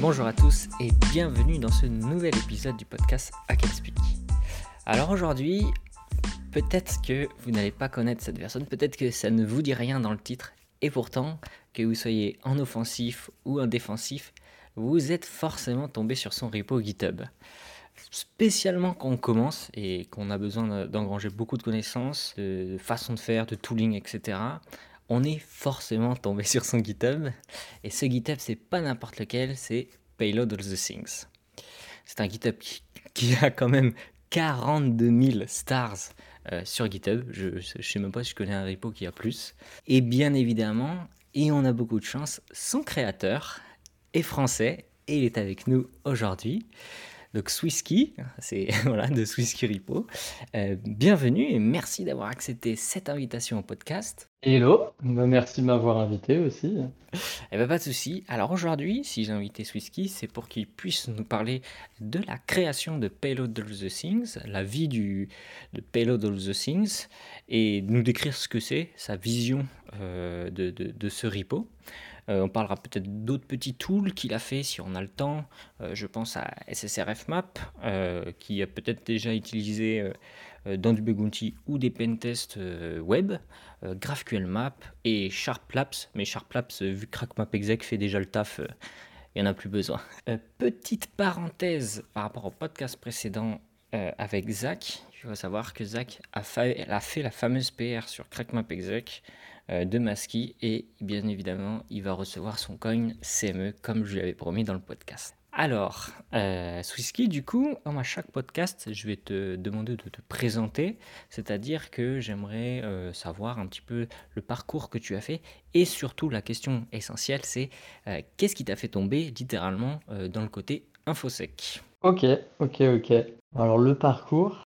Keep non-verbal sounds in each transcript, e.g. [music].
Bonjour à tous et bienvenue dans ce nouvel épisode du podcast Hack. Alors aujourd'hui, peut-être que vous n'allez pas connaître cette personne, peut-être que ça ne vous dit rien dans le titre, et pourtant, que vous soyez en offensif ou en défensif, vous êtes forcément tombé sur son repo GitHub. Spécialement quand on commence et qu'on a besoin d'engranger beaucoup de connaissanings, de façon de faire, de tooling, etc on est forcément tombé sur son GitHub. Et ce GitHub, c'est pas n'importe lequel, c'est Payload of the Things. C'est un GitHub qui, a quand même 42 000 stars euh, sur GitHub. Je ne sais même pas si je connais un repo qui a plus. Et bien évidemment, et on a beaucoup de chance, son créateur est français et il est avec nous aujourd'hui. Donc Swisski, [laughs] c'est [laughs] voilà de Swisski Repo. Euh, bienvenue et merci d'avoir accepté cette invitation au podcast. Hello, bah, merci de m'avoir invité aussi. Eh ben pas de souci. Alors aujourd'hui, si j'ai invité Swisski, c'est pour qu'il puisse nous parler de la création de Payload of the Things, la vie du, de Payload of the Things, et nous décrire ce que c'est, sa vision euh, de, de, de ce repo. Euh, on parlera peut-être d'autres petits tools qu'il a fait si on a le temps. Euh, je pense à SSRF Map, euh, qui a peut-être déjà utilisé dans du Bounty ou des pentests web, GraphQL Map et SharpLabs. Mais SharpLabs, vu que CrackMapExec fait déjà le taf, il n'y en a plus besoin. petite parenthèse par rapport au podcast précédent avec Zach. Il faut savoir que Zach a a fait la fameuse PR sur CrackMapExec. Euh, de Maski et bien évidemment il va recevoir son coin CME comme je lui avais promis dans le podcast. Alors, euh, du coup, à chaque podcast, je vais te demander de te présenter, c'est-à-dire que j'aimerais euh, savoir un petit peu le parcours que tu as fait et surtout la question essentielle, c'est euh, qu'est-ce qui t'a fait tomber littéralement dans le côté infosec? Ok, ok, ok. Alors le parcours,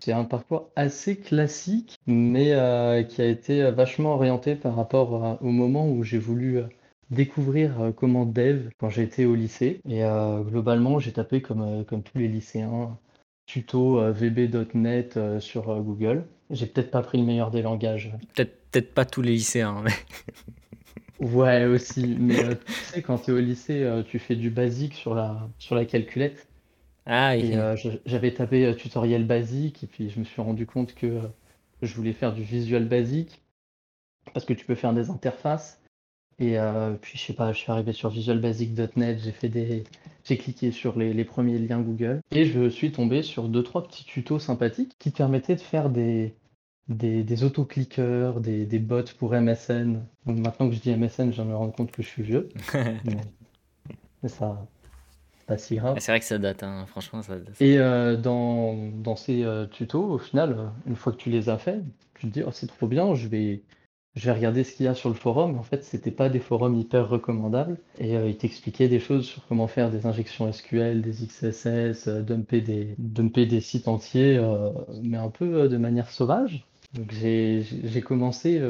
c'est un parcours assez classique, mais euh, qui a été vachement orienté par rapport au moment où j'ai voulu euh, découvrir euh, comment dev quand j'étais au lycée. Et globalement, j'ai tapé comme, comme tous les lycéens tuto vb.net sur Google. J'ai peut-être pas pris le meilleur des langages. Peut-être peut-être pas tous les lycéens, mais. [laughs] Ouais, aussi. Mais tu sais, quand tu es au lycée, tu fais du basique sur la, sur la calculette. Ah, Et euh, j'avais tapé euh, tutoriel basique et puis je me suis rendu compte que euh, je voulais faire du visual basique parce que tu peux faire des interfaces. Et puis je sais pas, je suis arrivé sur visualbasic.net, j'ai fait des, j'ai cliqué sur les, premiers liens Google et je suis tombé sur deux trois petits tutos sympathiques qui te permettaient de faire des des, des autoclickers, des, des bots pour MSN. Donc maintenant que je dis MSN, je me rends compte que je suis vieux. [laughs] mais ça, si grave. C'est vrai que ça date, hein. franchement, ça. Et euh, dans, dans, ces euh, tutos, au final, euh, une fois que tu les as faits, tu te dis, oh, c'est trop bien, je vais, je vais regarder ce qu'il y a sur le forum. En fait, c'était pas des forums hyper recommandables. Et ils t'expliquaient des choses sur comment faire des injections SQL, des XSS, dumper, des, dumper des sites entiers, mais un peu de manière sauvage. Donc j'ai commencé,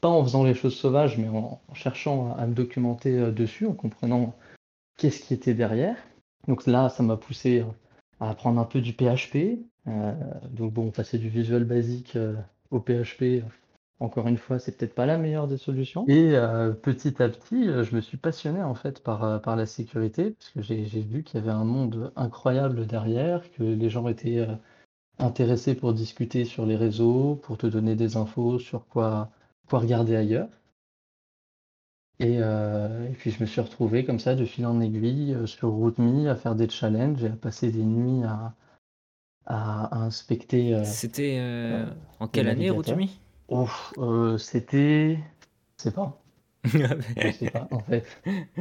pas en faisant les choses sauvages, mais en, cherchant à me documenter dessus, en comprenant qu'est-ce qui était derrière. Donc là, ça m'a poussé à apprendre un peu du PHP. Euh, donc bon, passer du Visual Basic euh, au PHP, encore une fois, c'est peut-être pas la meilleure des solutions. Et euh, petit à petit, je me suis passionné en fait par, la sécurité, parce que j'ai vu qu'il y avait un monde incroyable derrière, que les gens étaient intéressés pour discuter sur les réseaux, pour te donner des infos sur quoi regarder ailleurs. Euh, et, puis je me suis retrouvé comme ça de fil en aiguille euh, sur RootMe à faire des challenges et à passer des nuits à, à, inspecter. Euh, C'était en quelle année RootMe C'était. Je sais pas. je sais pas, en fait.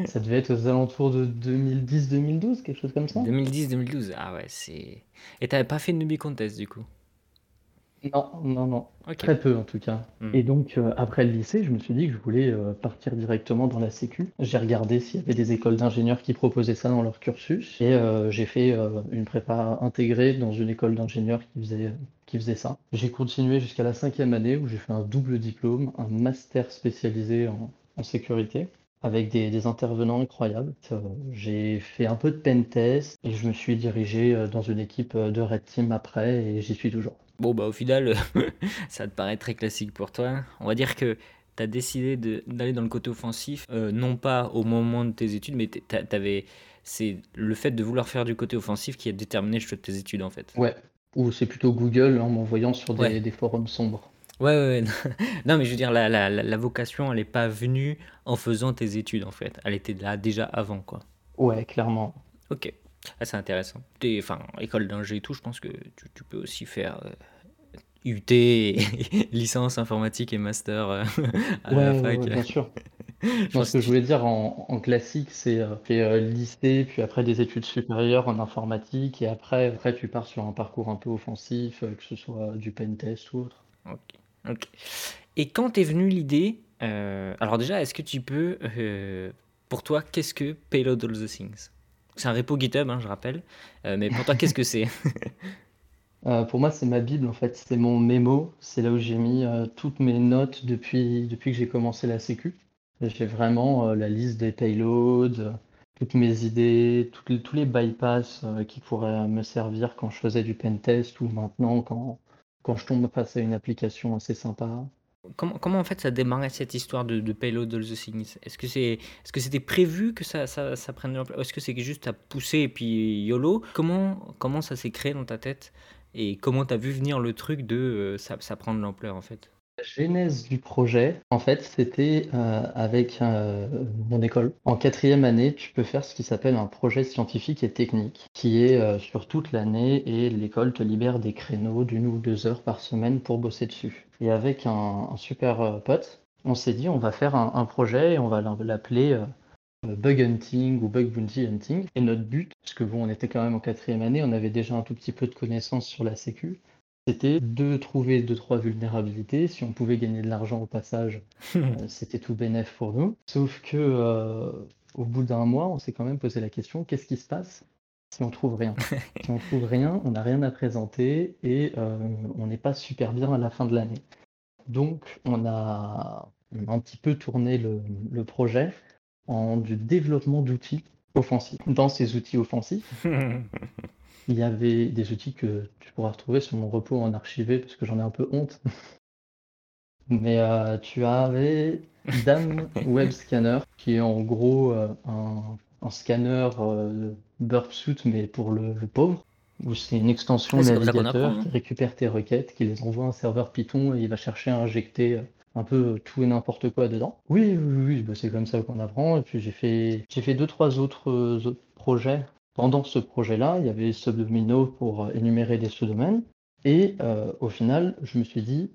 Ça devait être aux alentours de 2010-2012, quelque chose comme ça. 2010-2012, ah ouais, c'est. Et t'avais pas fait de Newbie Contest du coup? Non, non, non. Très peu en tout cas. Hmm. Et donc euh, après le lycée, je me suis dit que je voulais euh, partir directement dans la sécu. J'ai regardé s'il y avait des écoles d'ingénieurs qui proposaient ça dans leur cursus. Et euh, j'ai fait une prépa intégrée dans une école d'ingénieurs qui faisait, qui faisait ça. J'ai continué jusqu'à la cinquième année où j'ai fait un double diplôme, un master spécialisé en, sécurité avec des, des, intervenants incroyables. j'ai fait un peu de pen test et je me suis dirigé dans une équipe de Red Team après et j'y suis toujours. Bon, bah au final, [laughs] ça te paraît très classique pour toi. On va dire que tu as décidé d'aller dans le côté offensif, euh, non pas au moment de tes études, mais t'avais, c'est le fait de vouloir faire du côté offensif qui a déterminé le choix de tes études en fait. Ouais, ou c'est plutôt Google en m'envoyant sur des, des, forums sombres. Ouais, ouais, [laughs] non, mais je veux dire, la, la, la vocation, elle n'est pas venue en faisant tes études en fait. Elle était là déjà avant, quoi. Ouais, clairement. Ok, ah, c'est intéressant. Enfin, école d'ingé et tout, je pense que tu, tu peux aussi faire euh, UT, [laughs] licence informatique et master euh, [laughs] à la fac. Ouais, bien sûr. [laughs] ce que je voulais dire en, classique, c'est euh, euh, lycée, puis après des études supérieures en informatique, et après, après tu pars sur un parcours un peu offensif, que ce soit du pentest ou autre. Ok. ok. Et quand est venue l'idée, alors déjà, est-ce que tu peux, pour toi, qu'est-ce que Payload All the Things? C'est un repo GitHub, hein, je rappelle, mais pour toi, qu'est-ce que c'est? [laughs] Euh, pour moi, c'est ma Bible en fait, c'est mon mémo, c'est là où j'ai mis euh, toutes mes notes depuis, que j'ai commencé la sécu. J'ai vraiment euh, la liste des payloads, toutes mes idées, tous les bypass qui pourraient me servir quand je faisais du pentest ou maintenant quand, quand je tombe face à une application assez sympa. Comment, comment en fait ça démarrait cette histoire de, de Payload All the Things Est-ce que c'est est-ce que c'était prévu que ça, ça, ça prenne de Est-ce que c'est juste à pousser et puis YOLO? Comment, comment ça s'est créé dans ta tête? Et comment tu as vu venir le truc de euh, ça, ça prend de l'ampleur en fait? Genèse du projet, en fait, c'était euh, avec euh, mon école. En quatrième année, tu peux faire ce qui s'appelle un projet scientifique et technique, qui est sur toute l'année et l'école te libère des créneaux d'une ou deux heures par semaine pour bosser dessus. Et avec un, super pote, on s'est dit on va faire un, un projet et on va l'appeler euh, bug hunting ou bug bounty hunting. Et notre but, parce que bon, on était quand même en quatrième année, on avait déjà un tout petit peu de connaissances sur la sécu, c'était de trouver deux trois vulnérabilités. Si on pouvait gagner de l'argent au passage, [laughs] euh, c'était tout bénéf pour nous. Sauf que euh, au bout d'un mois, on s'est quand même posé la question qu'est-ce qui se passe si on trouve rien? [laughs] Si on trouve rien, on n'a rien à présenter et on n'est pas super bien à la fin de l'année. Donc on a, un petit peu tourné le projet en du développement d'outils offensifs. Dans ces outils offensifs, [laughs] il y avait des outils que tu pourras retrouver sur mon repos en archivé parce que j'en ai un peu honte. [laughs] Mais euh, tu avais DAM [laughs] Web Scanner qui est en gros euh, un, scanner euh, burp suit mais pour le, pauvre où c'est une extension navigateur qui récupère tes requêtes, qui les envoie à un serveur Python et il va chercher à injecter un peu tout et n'importe quoi dedans. Oui, oui, oui bah, c'est comme ça qu'on apprend. Et puis j'ai fait, j'ai fait deux, trois autres, euh, projets. Pendant ce projet-là, il y avait Subdomino pour euh, énumérer des sous-domaines. Et euh, au final, je me suis dit,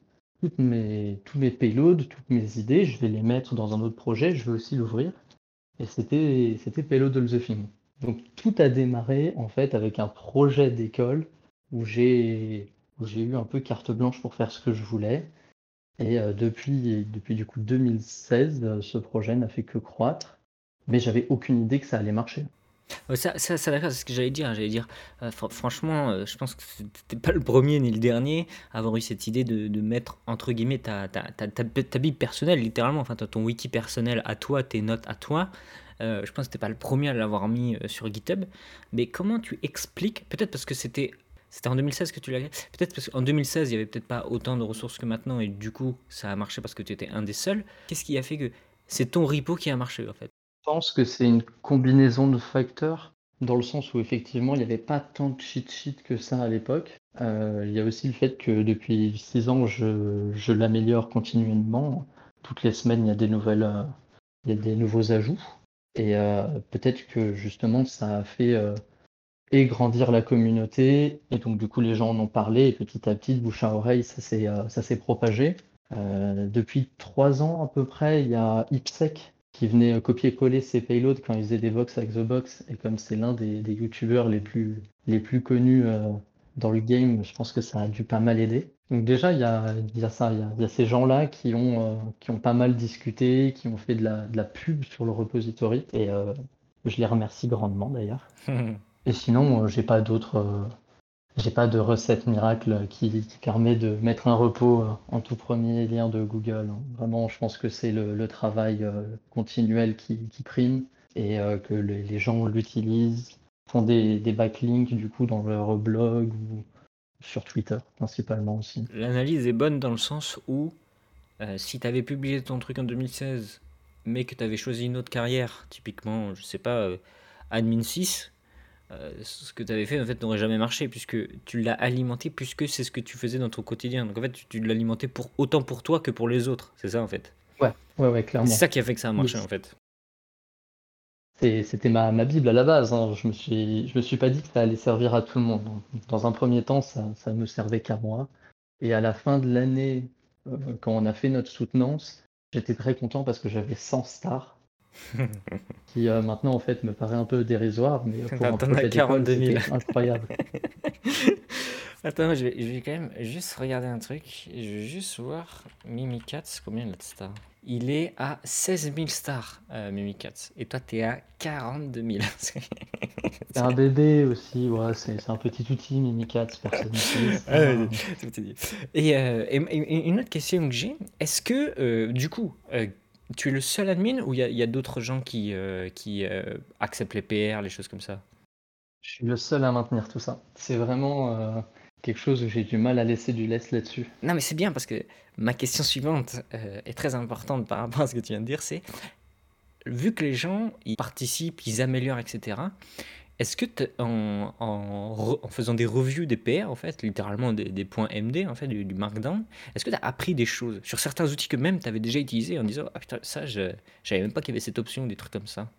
mes, tous mes payloads, toutes mes idées, je vais les mettre dans un autre projet, je vais aussi l'ouvrir. Et c'était, Payload All the Thing. Donc tout a démarré en fait avec un projet d'école où j'ai, où j'ai eu un peu carte blanche pour faire ce que je voulais. Et euh, depuis, depuis du coup 2016, euh, ce projet n'a fait que croître, mais j'avais aucune idée que ça allait marcher. Ça, ça, ça c'est ce que j'allais dire. J'allais dire, euh, franchement, je pense que c'était pas le premier ni le dernier à avoir eu cette idée de, mettre entre guillemets ta, ta, ta, ta, Bible personnelle, littéralement, enfin ton wiki personnel à toi, tes notes à toi. je pense que t'es pas le premier à l'avoir mis sur GitHub. Mais comment tu expliques, peut-être parce que c'était c'était en 2016 que tu l'as Peut-être parce qu'en 2016, il n'y avait peut-être pas autant de ressources que maintenant et du coup, ça a marché parce que tu étais un des seuls. Qu'est-ce qui a fait que c'est ton repo qui a marché en fait? Pense que c'est une combinaison de facteurs dans le sens où effectivement, il n'y avait pas tant de cheat sheet que ça à l'époque. Euh, il y a aussi le fait que depuis 6 ans, je, je l'améliore continuellement. Toutes les semaines, il y a des nouvelles, euh, il y a des nouveaux ajouts. Et euh, peut-être que justement, ça a fait grandir la communauté. Et donc, du coup, les gens en ont parlé et petit à petit, bouche à oreille, ça s'est, ça s'est propagé. Depuis trois ans à peu près, il y a IPSEC qui venait euh, copier-coller ses payloads quand ils faisaient des Vox avec The Box. Et comme c'est l'un des, des youtubeurs les plus, les plus connus dans le game, je pense que ça a dû pas mal aider. Donc déjà, il y a, il y a ça, il y a, il y a ces gens-là qui ont, qui ont pas mal discuté, qui ont fait de la, de la pub sur le repository. Et je les remercie grandement d'ailleurs. [laughs] Et sinon, euh, j'ai pas d'autres. Euh, j'ai pas de recette miracle qui, permet de mettre un repos euh, en tout premier lien de Google. Hein. Vraiment, je pense que c'est le, travail continuel qui, prime et que les, gens l'utilisent, font des, backlinks du coup dans leur blog ou sur Twitter principalement aussi. L'analyse est bonne dans le sens où euh, si tu avais publié ton truc en 2016, mais que tu avais choisi une autre carrière, typiquement, je sais pas, euh, admin 6, euh, ce que tu avais fait en fait n'aurait jamais marché puisque tu l'as alimenté puisque c'est ce que tu faisais dans ton quotidien. Donc en fait, tu, tu l'alimentais pour autant pour toi que pour les autres. C'est ça en fait. Ouais, ouais, ouais, clairement. C'est ça qui a fait que ça a marché Oui. en fait. C'était ma, ma Bible à la base. hein. Je me suis, je me suis pas dit que ça allait servir à tout le monde. Dans un premier temps, ça, ça me servait qu'à moi. Et à la fin de l'année, euh, quand on a fait notre soutenance, j'étais très content parce que j'avais 100 stars, [laughs] qui euh, maintenant en fait me paraît un peu dérisoire, mais pour un projet d'école, 42 000. c'était incroyable. [laughs] Attends, je vais, je vais quand même juste regarder un truc. Je vais juste voir Mimikatz, combien il a de stars? Il est à 16 000 stars, euh, Mimikatz. Et toi, t'es à 42 000. [laughs] C'est- un bébé aussi, ouais, c'est c'est un petit outil Mimikatz, personne. Ah. Et, euh, et- et une autre question que j'ai, est-ce que, euh, du coup, euh, tu es le seul admin ou il y a, d'autres gens qui, euh, qui euh, acceptent les PR, les choses comme ça? Je suis le seul à maintenir tout ça. C'est vraiment euh, quelque chose où j'ai du mal à laisser du laisse là-dessus. Non, mais c'est bien parce que ma question suivante est très importante par rapport à ce que tu viens de dire, c'est vu que les gens ils participent, ils améliorent, etc. Est-ce que en, en, faisant des reviews des PR, en fait, littéralement des, points MD, en fait, du, Markdown, est-ce que tu as appris des choses sur certains outils que même tu avais déjà utilisés en disant Ah putain, ça, je savais même pas qu'il y avait cette option des trucs comme ça?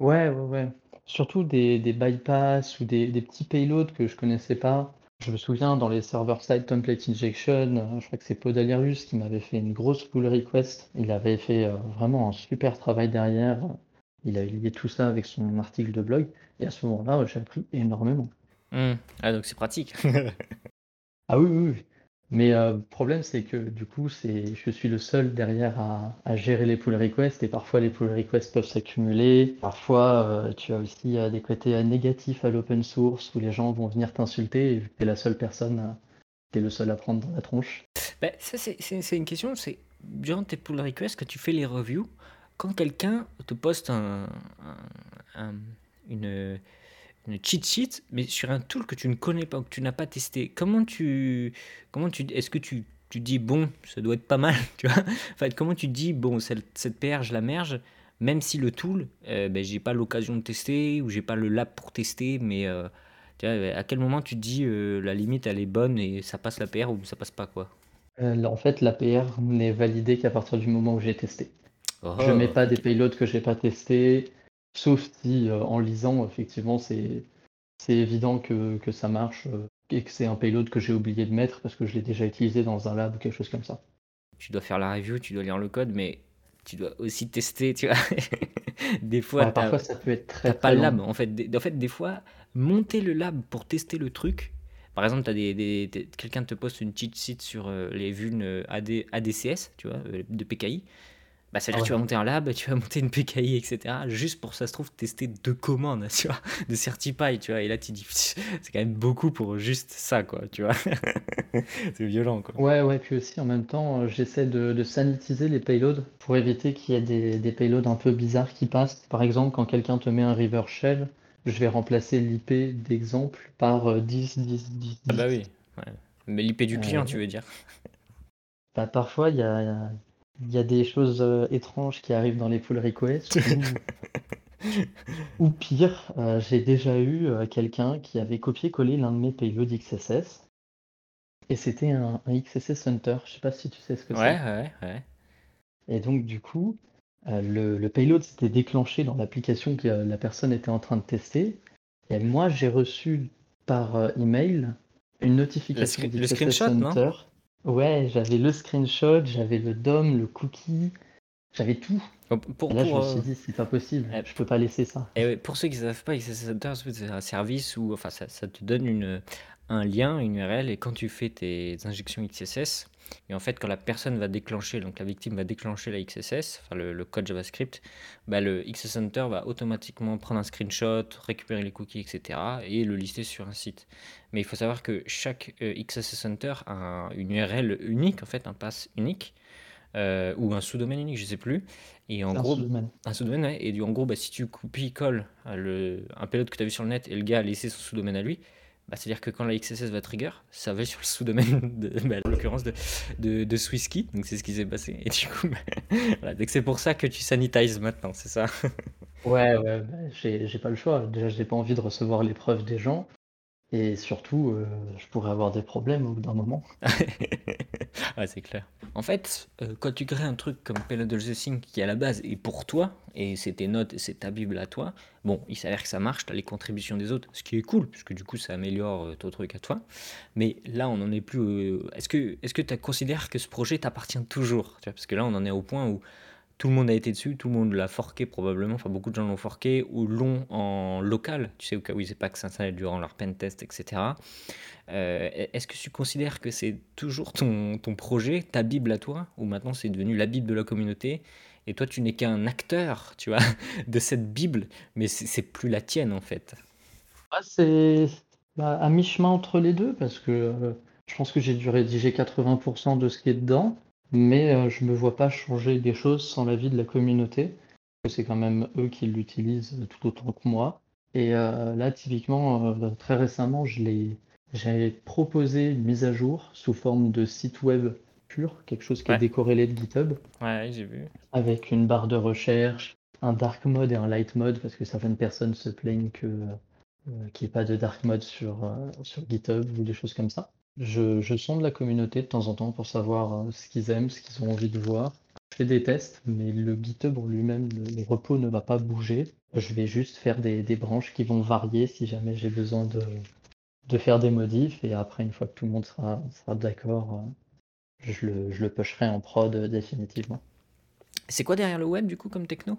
Ouais, ouais, ouais. Surtout des, des bypass ou des, des petits payloads que je connaissais pas. Je me souviens dans les server-side template injection, euh, je crois que c'est Podalirius qui m'avait fait une grosse pull request. Il avait fait euh, vraiment un super travail derrière. Il a lié tout ça avec son article de blog. Et à ce moment-là, j'ai appris énormément. Hmm. Ah, donc c'est pratique. [laughs] Ah oui, oui, oui. Mais euh, le problème, c'est que du coup, c'est, je suis le seul derrière à, à gérer les pull requests et parfois les pull requests peuvent s'accumuler. Parfois, euh, tu as aussi euh, des côtés négatifs à l'open source où les gens vont venir t'insulter et vu que tu es la seule personne, tu es le seul à prendre dans la tronche. Ben, ça, c'est une question. C'est durant tes pull requests, que tu fais les reviews, quand quelqu'un te poste un, un- un- une, cheat sheet, mais sur un tool que tu ne connais pas, que tu n'as pas testé, comment tu. Comment tu Est-ce que tu, tu dis, bon, ça doit être pas mal, [laughs] tu vois? En fait, comment tu dis, bon, cette, PR, je la merge, même si le tool, euh, ben, j'ai pas l'occasion de tester ou j'ai pas le lab pour tester, mais. euh, à quel moment tu dis euh, la limite elle est bonne et ça passe la PR ou ça passe pas quoi? Euh, en fait, l'APR n'est validée qu'à partir du moment où j'ai testé. Oh. Je mets pas des payloads que j'ai pas testés, sauf si euh, en lisant, effectivement, c'est évident que, que ça marche euh, et que c'est un payload que j'ai oublié de mettre parce que je l'ai déjà utilisé dans un lab ou quelque chose comme ça. tu dois faire la review, tu dois lire le code, mais tu dois aussi tester, tu vois. [laughs] des fois, Ouais, parfois, ça peut être très, t'as pas le lab. En fait, des, en fait, des fois, monter le lab pour tester le truc. Par exemple, t'as des, des- des- quelqu'un te poste une cheat sheet sur euh, les vulnes AD, ADCS, tu vois, de PKI. Bah, ça veut dire Ah que tu vas monter un lab, tu vas monter une PKI, etc. Juste pour, ça se trouve, tester deux commandes, [laughs] tu vois, de CertiPy, tu vois. Et là, tu dis, c'est quand même beaucoup pour juste ça, quoi, tu vois. [laughs] c'est violent, quoi. Ouais, ouais, puis aussi en même temps, euh, j'essaie de, de sanitiser les payloads pour éviter qu'il y ait des, des payloads un peu bizarres qui passent. Par exemple, quand quelqu'un te met un river shell, je vais remplacer l'IP d'exemple par euh, 10, 10, 10, Ah bah 10. oui. ouais. Mais l'IP du client, Euh, tu veux dire. Bah, parfois, il y a, il y a- des choses euh, étranges qui arrivent dans les pull requests. [laughs] Ou, ou pire, euh, j'ai déjà eu euh, quelqu'un qui avait copié-collé l'un de mes payloads XSS. Et c'était un, un XSS Hunter. Je sais pas si tu sais ce que c'est. Ouais, ouais, ouais. Et donc, du coup, le, le payload s'était déclenché dans l'application que la personne était en train de tester. Et moi, j'ai reçu par email une notification le d'XSS screenshot, non? Hunter. Ouais, j'avais le screenshot, j'avais le DOM, le cookie, j'avais tout. Bon, Pour, là, je me suis euh, dit, c'est pas possible, Ouais. je peux pas laisser ça. et ouais, pour ceux qui ne savent pas, XSS c'est un service où enfin, ça, ça te donne une, un lien, une URL, et quand tu fais tes injections XSS, et en fait, quand la personne va déclencher, donc la victime va déclencher la XSS, enfin le, le code JavaScript, bah, le XSS Center va automatiquement prendre un screenshot, récupérer les cookies, etc., et le lister sur un site. Mais il faut savoir que chaque euh, XSS Center a un- une URL unique, en fait, un pass unique, euh, ou un sous-domaine unique, je sais plus. Et en un gros, sous-domaine. un sous-domaine, ouais. Et du, en gros, bah, si tu copies-colles euh, un payload que tu as vu sur le net et le gars a laissé son sous-domaine à lui, bah, c'est-à-dire que quand la XSS va trigger, ça va sur le sous-domaine, bah, en l'occurrence de, de, de Swisskey. Donc c'est ce qui s'est passé. Et du coup, [laughs] voilà, c'est pour ça que tu sanitises maintenant, c'est ça? Ouais, ouais, bah, j'ai pas le choix. Déjà, j'ai pas envie de recevoir les preuves des gens. Et surtout, euh, je pourrais avoir des problèmes au bout d'un moment. [laughs] ouais, c'est clair. En fait, euh, quand tu crées un truc comme Payload of the qui à la base est pour toi, et c'est tes notes et c'est ta Bible à toi, bon, il s'avère que ça marche, tu as les contributions des autres, ce qui est cool, puisque du coup ça améliore euh, ton truc à toi. Mais là, on n'en est plus. Que est-ce que tu considères que ce projet t'appartient toujours Parce que là, on en est au point où tout le monde a été dessus, tout le monde l'a forqué probablement, enfin beaucoup de gens l'ont forqué ou l'ont en local, tu sais, au cas où ils n'aient pas que s'installer durant leur pen test, etc. Euh, est-ce que tu considères que c'est toujours ton, ton projet, ta Bible à toi, ou maintenant c'est devenu la Bible de la communauté et toi tu n'es qu'un acteur, tu vois, [laughs] de cette Bible, mais c'est plus la tienne en fait? Ah, C'est bah, à mi-chemin entre les deux parce que euh, je pense que j'ai dû rédiger 80% de ce qui est dedans mais euh, je me vois pas changer des choses sans l'avis de la communauté. C'est quand même eux qui l'utilisent tout autant que moi. Et euh, là, typiquement, euh, très récemment, j'ai proposé une mise à jour sous forme de site web pur, quelque chose qui est décorrélé de GitHub. Ouais, j'ai vu. Avec une barre de recherche, un dark mode et un light mode, parce que certaines personnes se plaignent que qu'il n'y ait pas de dark mode sur, sur GitHub ou des choses comme ça. Je, sonde la communauté de temps en temps pour savoir euh, ce qu'ils aiment, ce qu'ils ont envie de voir. Je fais des tests, mais le GitHub en lui-même, le, repos ne va pas bouger. Je vais juste faire des, branches qui vont varier si jamais j'ai besoin de, de faire des modifs. Et après, une fois que tout le monde sera, sera d'accord, euh, je le, je le pusherai en prod euh, définitivement. C'est quoi derrière le web du coup comme techno?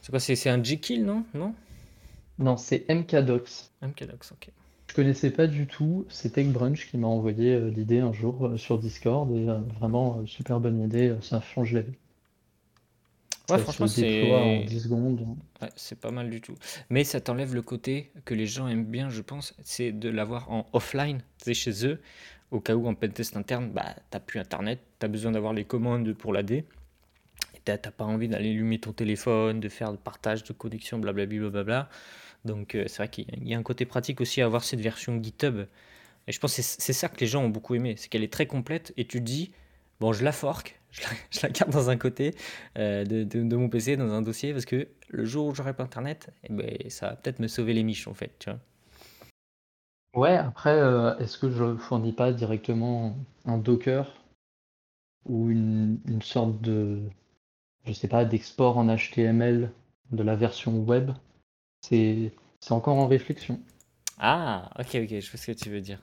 C'est quoi C'est un Jekyll, non? Non, non c'est MKDocs. MKDocs, ok connaissais pas du tout. C'est TechBrunch qui m'a envoyé euh, l'idée un jour euh, sur Discord et euh, vraiment super bonne idée, ça change la vie. Ouais, franchement, c'est en 10 secondes. Ouais, c'est pas mal du tout. Mais ça t'enlève le côté que les gens aiment bien, je pense, c'est de l'avoir en offline, c'est chez eux, au cas où en pentest interne, bah, t'as plus internet, t'as besoin d'avoir les commandes pour l'AD. Et t'as pas envie d'aller allumer ton téléphone, de faire le partage de connexion, blablabla. Bla, donc euh, c'est vrai qu'il y a un côté pratique aussi à avoir cette version GitHub. Et je pense que c'est ça que les gens ont beaucoup aimé, c'est qu'elle est très complète et tu te dis, bon, je la fork, [laughs] je la, garde dans un côté euh, de, mon PC, dans un dossier, parce que le jour où j'aurai pas Internet, eh ben, ça va peut-être me sauver les miches en fait. Ouais, après, euh, est-ce que je fournis pas directement un Docker ou une, une sorte de, je sais pas, d'export en HTML de la version web? C'est encore en réflexion. Ah, ok, ok, je vois ce que tu veux dire.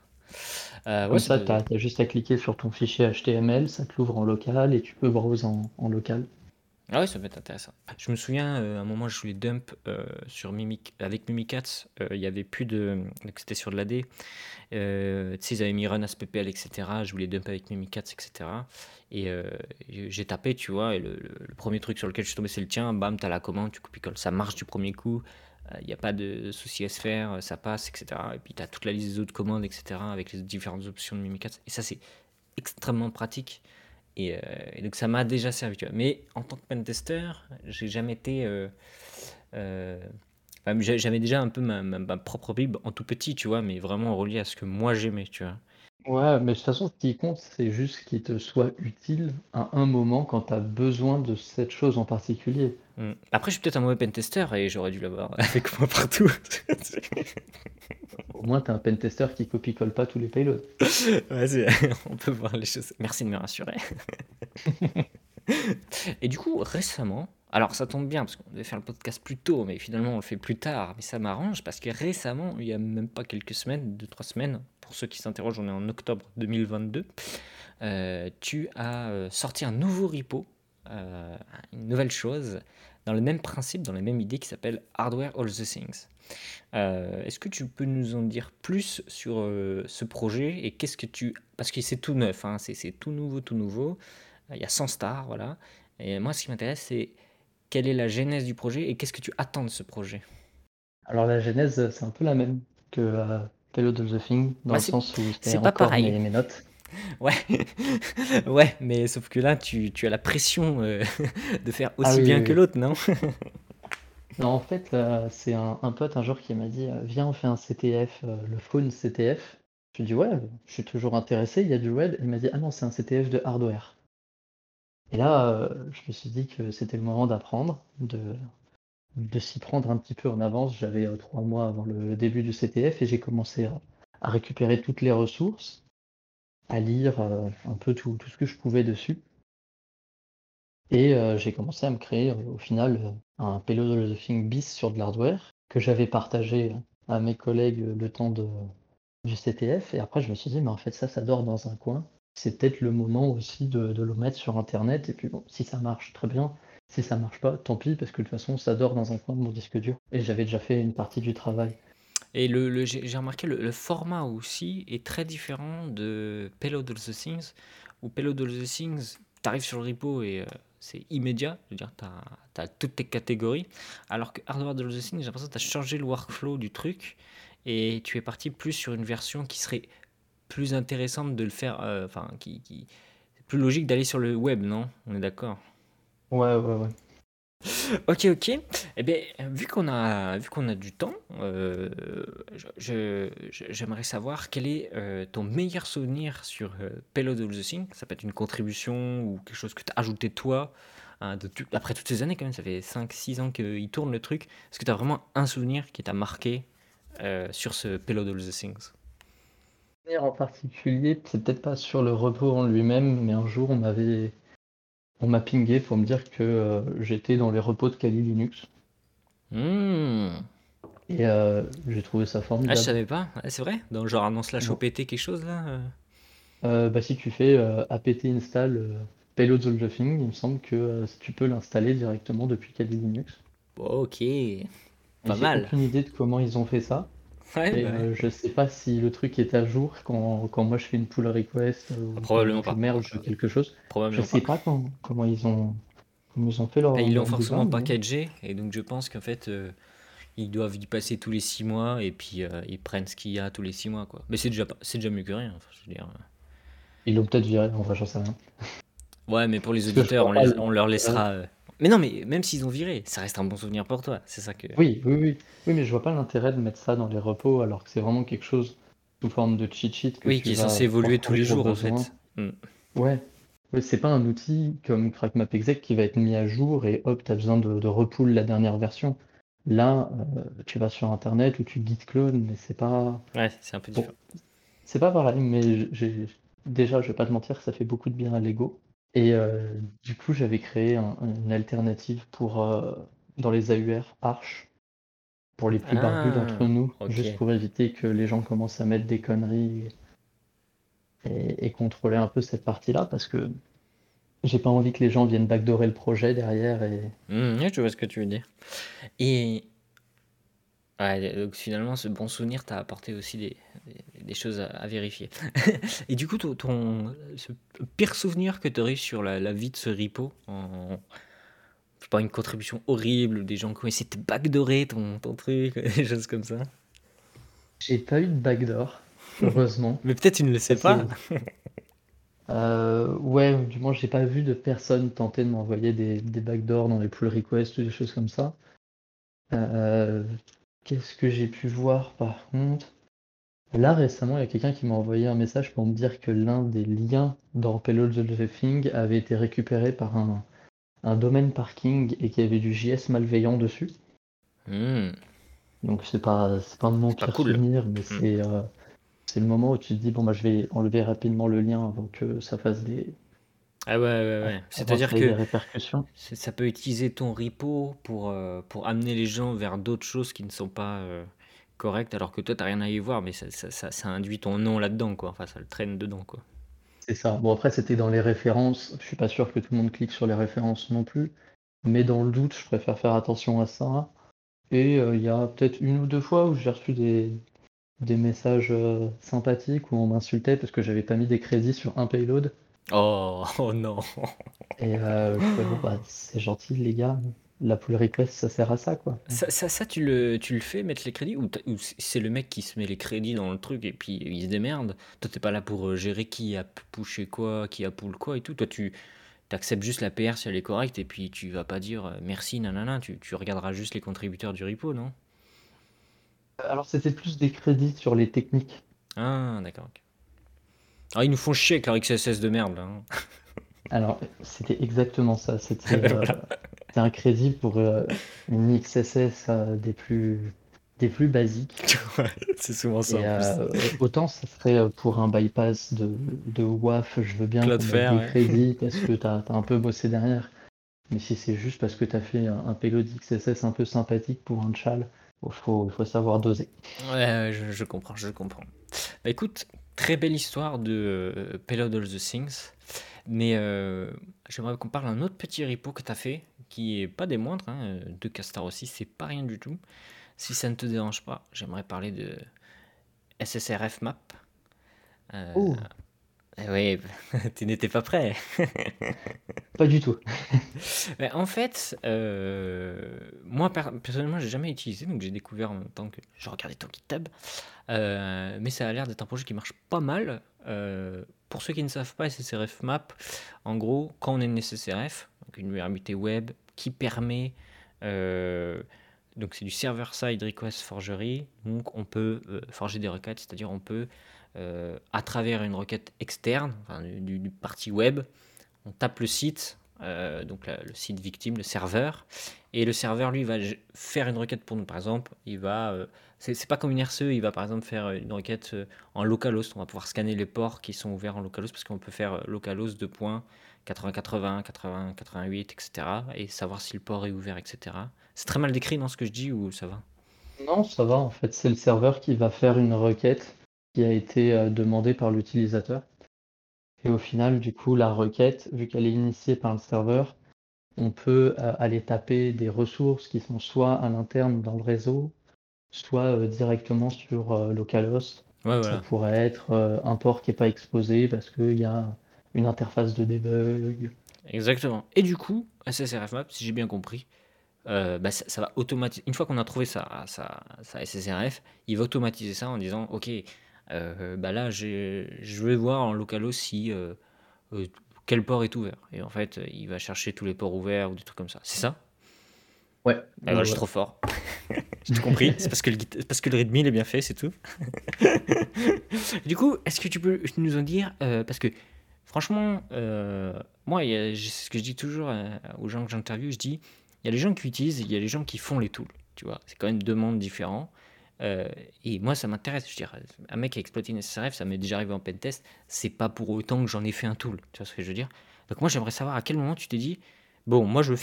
Euh, Comme ça, tu as, juste à cliquer sur ton fichier HTML, ça te l'ouvre en local et tu peux browser en, local. Ah oui, ça peut être intéressant. Je me souviens, euh, à un moment, je voulais dump euh, sur Mimic, avec Mimikatz, il y avait plus de. C'était sur de l'AD. tu sais, ils avaient mis Run SPPL, etc. Je voulais dump avec Mimikatz, etc. Et j'ai tapé, tu vois, et le, premier truc sur lequel je suis tombé, c'est le tien. Bam, tu as la commande, tu copies-colles. Ça marche du premier coup il euh, n'y a pas de souci à se faire, euh, ça passe, etc. Et puis tu as toute la liste des autres commandes, etc. avec les différentes options de Mimikatz. Et ça, c'est extrêmement pratique. Et, euh, donc ça m'a déjà servi. Tu vois. Mais en tant que pentester, j'ai jamais été. j'avais déjà un peu ma, ma, propre bible en tout petit, tu vois, mais vraiment relié à ce que moi j'aimais, tu vois. Ouais, mais de toute façon, ce qui compte, c'est juste qu'il te soit utile à un moment quand tu as besoin de cette chose en particulier. Hmm. Après, je suis peut-être un mauvais pentester et j'aurais dû l'avoir [laughs] avec moi partout. Au moins, tu es un pentester qui copie-colle pas tous les payloads. [laughs] Ouais, [laughs] on peut voir les choses. Merci de me rassurer. et du coup, récemment, alors ça tombe bien parce qu'on devait faire le podcast plus tôt, mais finalement on le fait plus tard. Mais ça m'arrange parce que récemment, il y a même pas quelques semaines, deux trois semaines, pour ceux qui s'interrogent, on est en octobre 2022, euh, tu as euh, sorti un nouveau repo, euh, une nouvelle chose, dans le même principe, dans la même idée qui s'appelle Hardware All the Things. Est-ce que tu peux nous en dire plus sur ce projet et qu'est-ce que tu... Parce que c'est tout neuf, hein, c'est tout nouveau, tout nouveau. Il y a 100 stars, voilà. Et moi, ce qui m'intéresse, c'est quelle est la genèse du projet et qu'est-ce que tu attends de ce projet? Alors la genèse, c'est un peu la même que Payload of the Thing, dans bah, le sens où c'était pas pareil. Mes, notes. [laughs] Ouais, [laughs] ouais, mais sauf que là, tu, tu as la pression euh, [laughs] de faire ah aussi bien que l'autre, non? Non, en fait, euh, c'est un, un pote un jour qui m'a dit euh, Viens, on fait un CTF, euh, le phone CTF. Je lui ai dit Ouais, je suis toujours intéressé, il y a du web. Il m'a dit Ah non, c'est un CTF de hardware. Et là, euh, je me suis dit que c'était le moment d'apprendre, de, s'y prendre un petit peu en avance. J'avais euh, trois mois avant le, début du CTF et j'ai commencé à, récupérer toutes les ressources, à lire euh, un peu tout, ce que je pouvais dessus. Et j'ai commencé à me créer au final un payload thing bis sur de l'hardware que j'avais partagé à mes collègues le temps du CTF. Et après, je me suis dit, mais en fait, ça, ça dort dans un coin. C'est peut-être le moment aussi de, le mettre sur Internet. Et puis, bon, si ça marche, très bien. Si ça marche pas, tant pis, parce que de toute façon, ça dort dans un coin de mon disque dur. Et j'avais déjà fait une partie du travail. Et le, j'ai remarqué le, format aussi est très différent de Payload of the Things, où Payload of the Things, tu arrives sur le repo et euh, c'est immédiat, je veux dire, tu as, toutes tes catégories, alors que Hardware of the Things, j'ai l'impression que tu as changé le workflow du truc et tu es parti plus sur une version qui serait plus intéressante de le faire, euh, enfin, qui, qui, c'est plus logique d'aller sur le web, non? On est d'accord? Ouais, ouais, ouais. Ok, ok. Eh bien, vu qu'on a, vu qu'on a du temps, euh, je, je- j'aimerais savoir quel est euh, ton meilleur souvenir sur euh, Payload of the Thing. Ça peut être une contribution ou quelque chose que tu as ajouté toi. hein, de après toutes ces années, quand même, ça fait cinq six ans qu'il tourne le truc. Est-ce que tu as vraiment un souvenir qui t'a marqué sur ce Payload of the Things? En particulier, c'est peut-être pas sur le repos en lui-même, mais un jour, on m'avait, on m'a pingé pour me dire que euh, j'étais dans les repos de Kali Linux. Hmm. Et euh, j'ai trouvé ça Ah, je formidable. savais pas. Ouais, c'est vrai? Dans genre annonce slash Bon. OPT, quelque chose là? euh? Bah, si tu fais apt install the thing, il me semble que tu peux l'installer directement depuis Kali Linux. Ok. Pas J'ai mal. aucune idée de comment ils ont fait ça. Ouais, Et bah euh, je sais pas si le truc est à jour quand, quand moi je fais une pull request ou Ah, Probablement je pas. merge quelque chose. Je sais pas. pas quand- comment ils ont, comment ils ont fait leur, Et ils l'ont forcément mais- packagé, et donc je pense qu'en fait, euh, ils doivent y passer tous les six mois, et puis euh, ils prennent ce qu'il y a tous les six mois, quoi. Mais c'est déjà, c'est déjà mieux que rien, enfin, je veux dire. Ils l'ont peut-être viré, en vrai, j'en sais rien. Ouais, mais pour les auditeurs, les- on leur laissera. Mais non, mais même s'ils ont viré, ça reste un bon souvenir pour toi, c'est ça que. Oui, oui, oui. Oui, mais je vois pas l'intérêt de mettre ça dans les repos alors que c'est vraiment quelque chose sous forme de cheat sheet que Oui, qui est censé évoluer tous les jours, en fait. Hmm. Ouais. C'est pas un outil comme CrackMapExec qui va être mis à jour et hop, t'as besoin de, de repull la dernière version. Là, euh, tu vas sur Internet ou tu git clone, mais c'est pas. Ouais, c'est un peu Bon, différent. c'est pas pareil, mais j'ai déjà, je vais pas te mentir, ça fait beaucoup de bien à Lego. Et euh, du coup, j'avais créé un- une alternative pour euh, dans les AUR Arch pour les plus barbus Ah, d'entre nous, ok. juste pour éviter que les gens commencent à mettre des conneries et, et contrôler un peu cette partie-là, parce que j'ai pas envie que les gens viennent backdoorer le projet derrière et ouais, je vois ce que tu veux dire. Et ouais, donc finalement, ce bon souvenir t'a apporté aussi des, des- des choses à, à vérifier. [laughs] Et du coup, ton, ton- ce pire souvenir que tu aurais sur la, la vie de ce repo, en, je sais pas, une contribution horrible, ou des gens qui ont essayé de te backdoorer ton, ton truc, [laughs] des choses comme ça? j'ai pas eu de backdoor, heureusement. [laughs] Mais peut-être tu ne le sais pas. Euh, ouais, du moins, j'ai pas vu de personne tenter de m'envoyer des, des backdoors dans les pull requests ou des choses comme ça. Euh, qu'est-ce que j'ai pu voir par contre? Là, récemment, il y a quelqu'un qui m'a envoyé un message pour me dire que l'un des liens dans Payload the Thing avait été récupéré par un, un domaine parking et qu'il y avait du JS malveillant dessus. Hmm. Donc c'est pas c'est pas mon pire cool. souvenir, mais Hmm. c'est euh, c'est le moment où tu te dis bon bah je vais enlever rapidement le lien avant que ça fasse des Ah ouais, ouais, ouais. C'est-à-dire que ça peut utiliser ton repo pour, euh, pour amener les gens vers d'autres choses qui ne sont pas euh, correctes, alors que toi, t'as rien à y voir, mais ça, ça, ça, ça induit ton nom là-dedans, quoi. Enfin, ça le traîne dedans, quoi. C'est ça. Bon après c'était dans les références. Je suis pas sûr que tout le monde clique sur les références non plus, mais dans le doute, je préfère faire attention à ça. Et euh, il y a peut-être une ou deux fois où j'ai reçu des des messages sympathiques où on m'insultait parce que j'avais pas mis des crédits sur un payload. Oh, [laughs] oh non. Et euh, je fais, bon bah c'est gentil les gars. La pull request ça sert à ça quoi. Ça, ça, ça, tu le, tu le fais, mettre les crédits, ou, c'est le mec qui se met les crédits dans le truc et puis il se démerde? Toi, t'es pas là pour euh, gérer qui a pushé quoi, qui a pull quoi et tout? Toi, tu acceptes juste la PR si elle est correcte et puis tu vas pas dire euh, merci, nanana, tu, tu regarderas juste les contributeurs du repo, non? Alors c'était plus des crédits sur les techniques. Ah, d'accord. ok. Ah, ils nous font chier avec leur XSS de merde, là. hein. [laughs] Alors c'était exactement ça. C'était [laughs] euh, un crédit pour euh, une XSS euh, des plus des plus basiques. [laughs] Ouais, c'est souvent ça. Et euh, autant ça serait euh, pour un bypass de, de WAF, je veux bien mette des ouais. crédits parce que t'as as un peu bossé derrière. Mais si c'est juste parce que t'as fait un, un payload XSS un peu sympathique pour un chal, il faut, faut savoir doser. Ouais, ouais, je, je comprends, je comprends. Bah écoute, très belle histoire de euh, Payload All the Things. Mais euh, j'aimerais qu'on parle d'un autre petit repo que tu as fait, qui est pas des moindres, hein, euh, de Castar aussi, c'est pas rien du tout. Si ça ne te dérange pas, j'aimerais parler de SSRF Map. Oui, [laughs] tu n'étais pas prêt. [laughs] pas du tout. [laughs] En fait, euh, moi per- personnellement, j'ai jamais utilisé, donc j'ai découvert en même temps que je regardais ton GitHub. Euh, mais ça a l'air d'être un projet qui marche pas mal. Euh, pour ceux qui ne savent pas, SSRF Map, en gros, quand on est une SSRF, donc une vulnérabilité web qui permet, donc c'est du server-side request forgery, donc on peut euh, forger des requêtes, c'est-à-dire on peut, euh, à travers une requête externe, du, du- partie web, on tape le site, euh, donc le site victime, le serveur, et le serveur lui va faire une requête pour nous. Par exemple, il va, euh, c'est pas comme une RCE, il va par exemple faire une requête en localhost. On va pouvoir scanner les ports qui sont ouverts en localhost parce qu'on peut faire localhost de points 80 80, 80 88, etc. et savoir si le port est ouvert, etc. C'est très mal décrit dans ce que je dis ou ça va? Non, ça va, en fait, c'est le serveur qui va faire une requête qui a été euh, demandée par l'utilisateur. Et au final, du coup, la requête, vu qu'elle est initiée par le serveur, on peut euh, aller taper des ressources qui sont soit à l'interne dans le réseau, soit euh, directement sur localhost. Ouais, Ça pourrait être un port qui n'est pas exposé parce qu'il y a une interface de debug. Exactement. Et du coup, SSRF Map, si j'ai bien compris, euh, bah, ça, ça va automatiser. Une fois qu'on a trouvé sa, sa, sa SSRF, il va automatiser ça en disant Ok, bah là, je vais voir en localhost si euh, euh, quel port est ouvert. Et en fait, euh, il va chercher tous les ports ouverts ou des trucs comme ça. C'est ça? Ouais, Bah, ouais, voilà, je suis trop fort. [laughs] J'ai tout compris. C'est parce que le, parce que le README il est bien fait, c'est tout. [laughs] du coup, est-ce que tu peux nous en dire euh, Parce que franchement, euh, moi, c'est ce que je dis toujours euh, aux gens que j'interviewe, je dis il y a les gens qui utilisent, il y a les gens qui font les tools. Tu vois, c'est quand même deux mondes différents. Euh, et moi, ça m'intéresse. Je dire, un mec qui a exploité une SRF, ça m'est déjà arrivé en pentest. C'est pas pour autant que j'en ai fait un tool. Tu vois ce que je veux dire? Donc, moi, j'aimerais savoir à quel moment tu t'es dit Bon, moi, je veux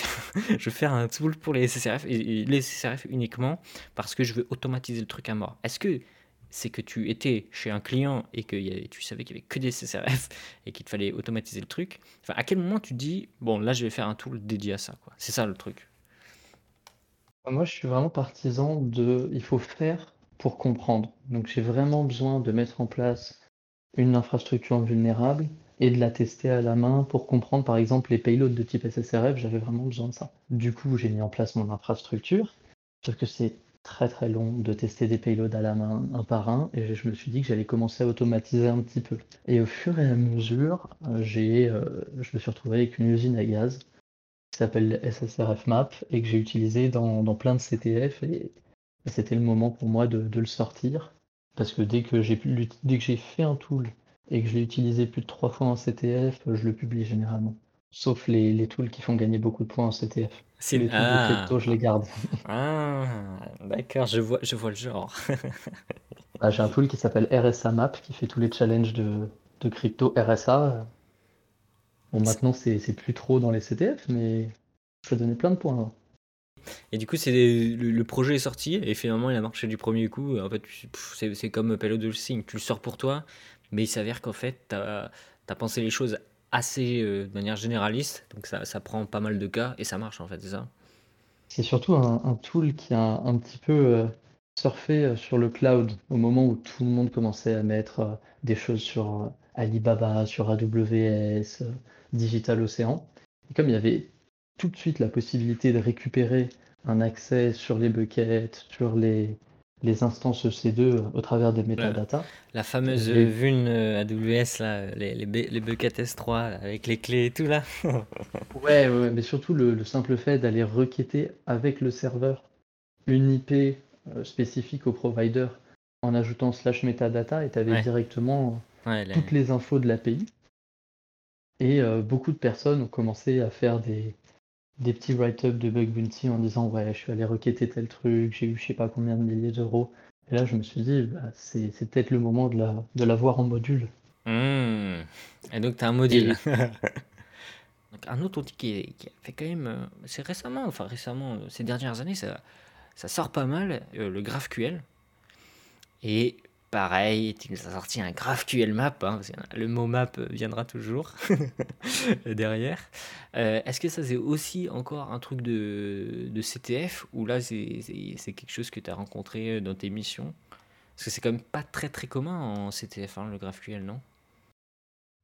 faire, [laughs] un tool pour les SSRF et, les SSRF uniquement parce que je veux automatiser le truc à mort. Est-ce que c'est que tu étais chez un client et que tu savais qu'il y avait que des SSRF [laughs] et qu'il fallait automatiser le truc? Enfin, à quel moment tu dis Bon, là, je vais faire un tool dédié à ça. C'est ça le truc. Moi, je suis vraiment partisan de il faut faire pour comprendre. Donc, j'ai vraiment besoin de mettre en place une infrastructure vulnérable et de la tester à la main pour comprendre, par exemple, les payloads de type SSRF. J'avais vraiment besoin de ça. Du coup, j'ai mis en place mon infrastructure, sauf que c'est très très long de tester des payloads à la main, un par un, et je me suis dit que j'allais commencer à automatiser un petit peu. Et au fur et à mesure, euh, euh, je me suis retrouvé avec une usine à gaz qui s'appelle SSRF Map et que j'ai utilisé dans, dans plein de CTF et, et c'était le moment pour moi de, de le sortir parce que dès que j'ai dès que j'ai fait un tool et que je l'ai utilisé plus de trois fois en CTF, je le publie généralement. Sauf les, les tools qui font gagner beaucoup de points en CTF. C'est Les tools de ah, crypto, je les garde. [laughs] ah d'accord, je vois, je vois le genre. Bah, j'ai un tool qui s'appelle RSA Map qui fait tous les challenges de, de crypto RSA. Bon, maintenant c'est plus trop dans les CTF, mais je peux donner plein de points. Et du coup, c'est le, le projet est sorti et finalement il a marché du premier coup. En fait, c'est comme of Thing, tu le sors pour toi, mais il s'avère qu'en fait, tu as, pensé les choses assez euh, de manière généraliste, donc ça, ça prend pas mal de cas et ça marche en fait, c'est ça C'est surtout un, un tool qui a un petit peu euh, surfé euh, sur le cloud au moment où tout le monde commençait à mettre euh, des choses sur Alibaba, sur AWS, Digital Ocean. Et comme il y avait tout de suite la possibilité de récupérer un accès sur les buckets, sur les, les instances EC2 au travers des métadatas. La fameuse vuln AWS, là, les, les, les buckets S3 avec les clés et tout là. [laughs] ouais, ouais, mais surtout le, simple fait d'aller requêter avec le serveur une IP euh, spécifique au provider en ajoutant slash metadata et tu avais directement toutes les infos de l'API. Et euh, beaucoup de personnes ont commencé à faire des, des petits write-up de bug bounty en disant ouais je suis allé requêter tel truc, j'ai eu je sais pas combien de milliers d'euros. Et là je me suis dit bah, c'est, peut-être le moment de, la, de l'avoir en module. Mmh. Et donc tu as un module. [laughs] donc un autre outil qui, qui, fait quand même, euh, c'est récemment, enfin récemment, euh, ces dernières années, ça, ça sort pas mal, euh, le GraphQL. Et Pareil, tu nous as sorti un GraphQL map, hein, le mot map viendra toujours [laughs] derrière. Euh, est-ce que ça c'est aussi encore un truc de, CTF ou là c'est quelque chose que tu as rencontré dans tes missions? Parce que c'est quand même pas très très commun en CTF hein, le GraphQL, non?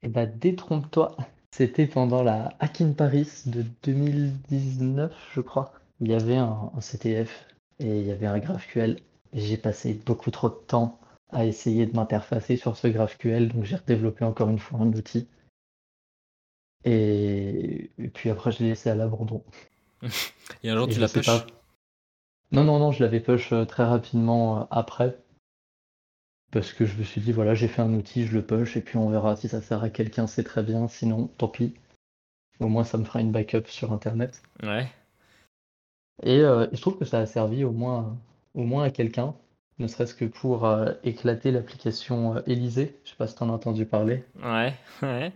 Eh bah détrompe-toi, c'était pendant la Hacking Paris de 2019 je crois. Il y avait un, un CTF et il y avait un GraphQL. J'ai passé beaucoup trop de temps à essayer de m'interfacer sur ce GraphQL, donc j'ai redéveloppé encore une fois un outil. Et, puis après, je l'ai laissé à l'abandon. [laughs] Et un jour, tu l'as push Non, non, non, je l'avais push euh, très rapidement euh, après. Parce que je me suis dit, voilà, j'ai fait un outil, je le push, et puis on verra si ça sert à quelqu'un, c'est très bien, sinon, tant pis. Au moins, ça me fera une backup sur Internet. Ouais. Et euh, je trouve que ça a servi au moins, au moins à quelqu'un ne serait-ce que pour euh, éclater l'application euh, Élysée. Je sais pas si tu en as entendu parler. Ouais, [laughs] ouais.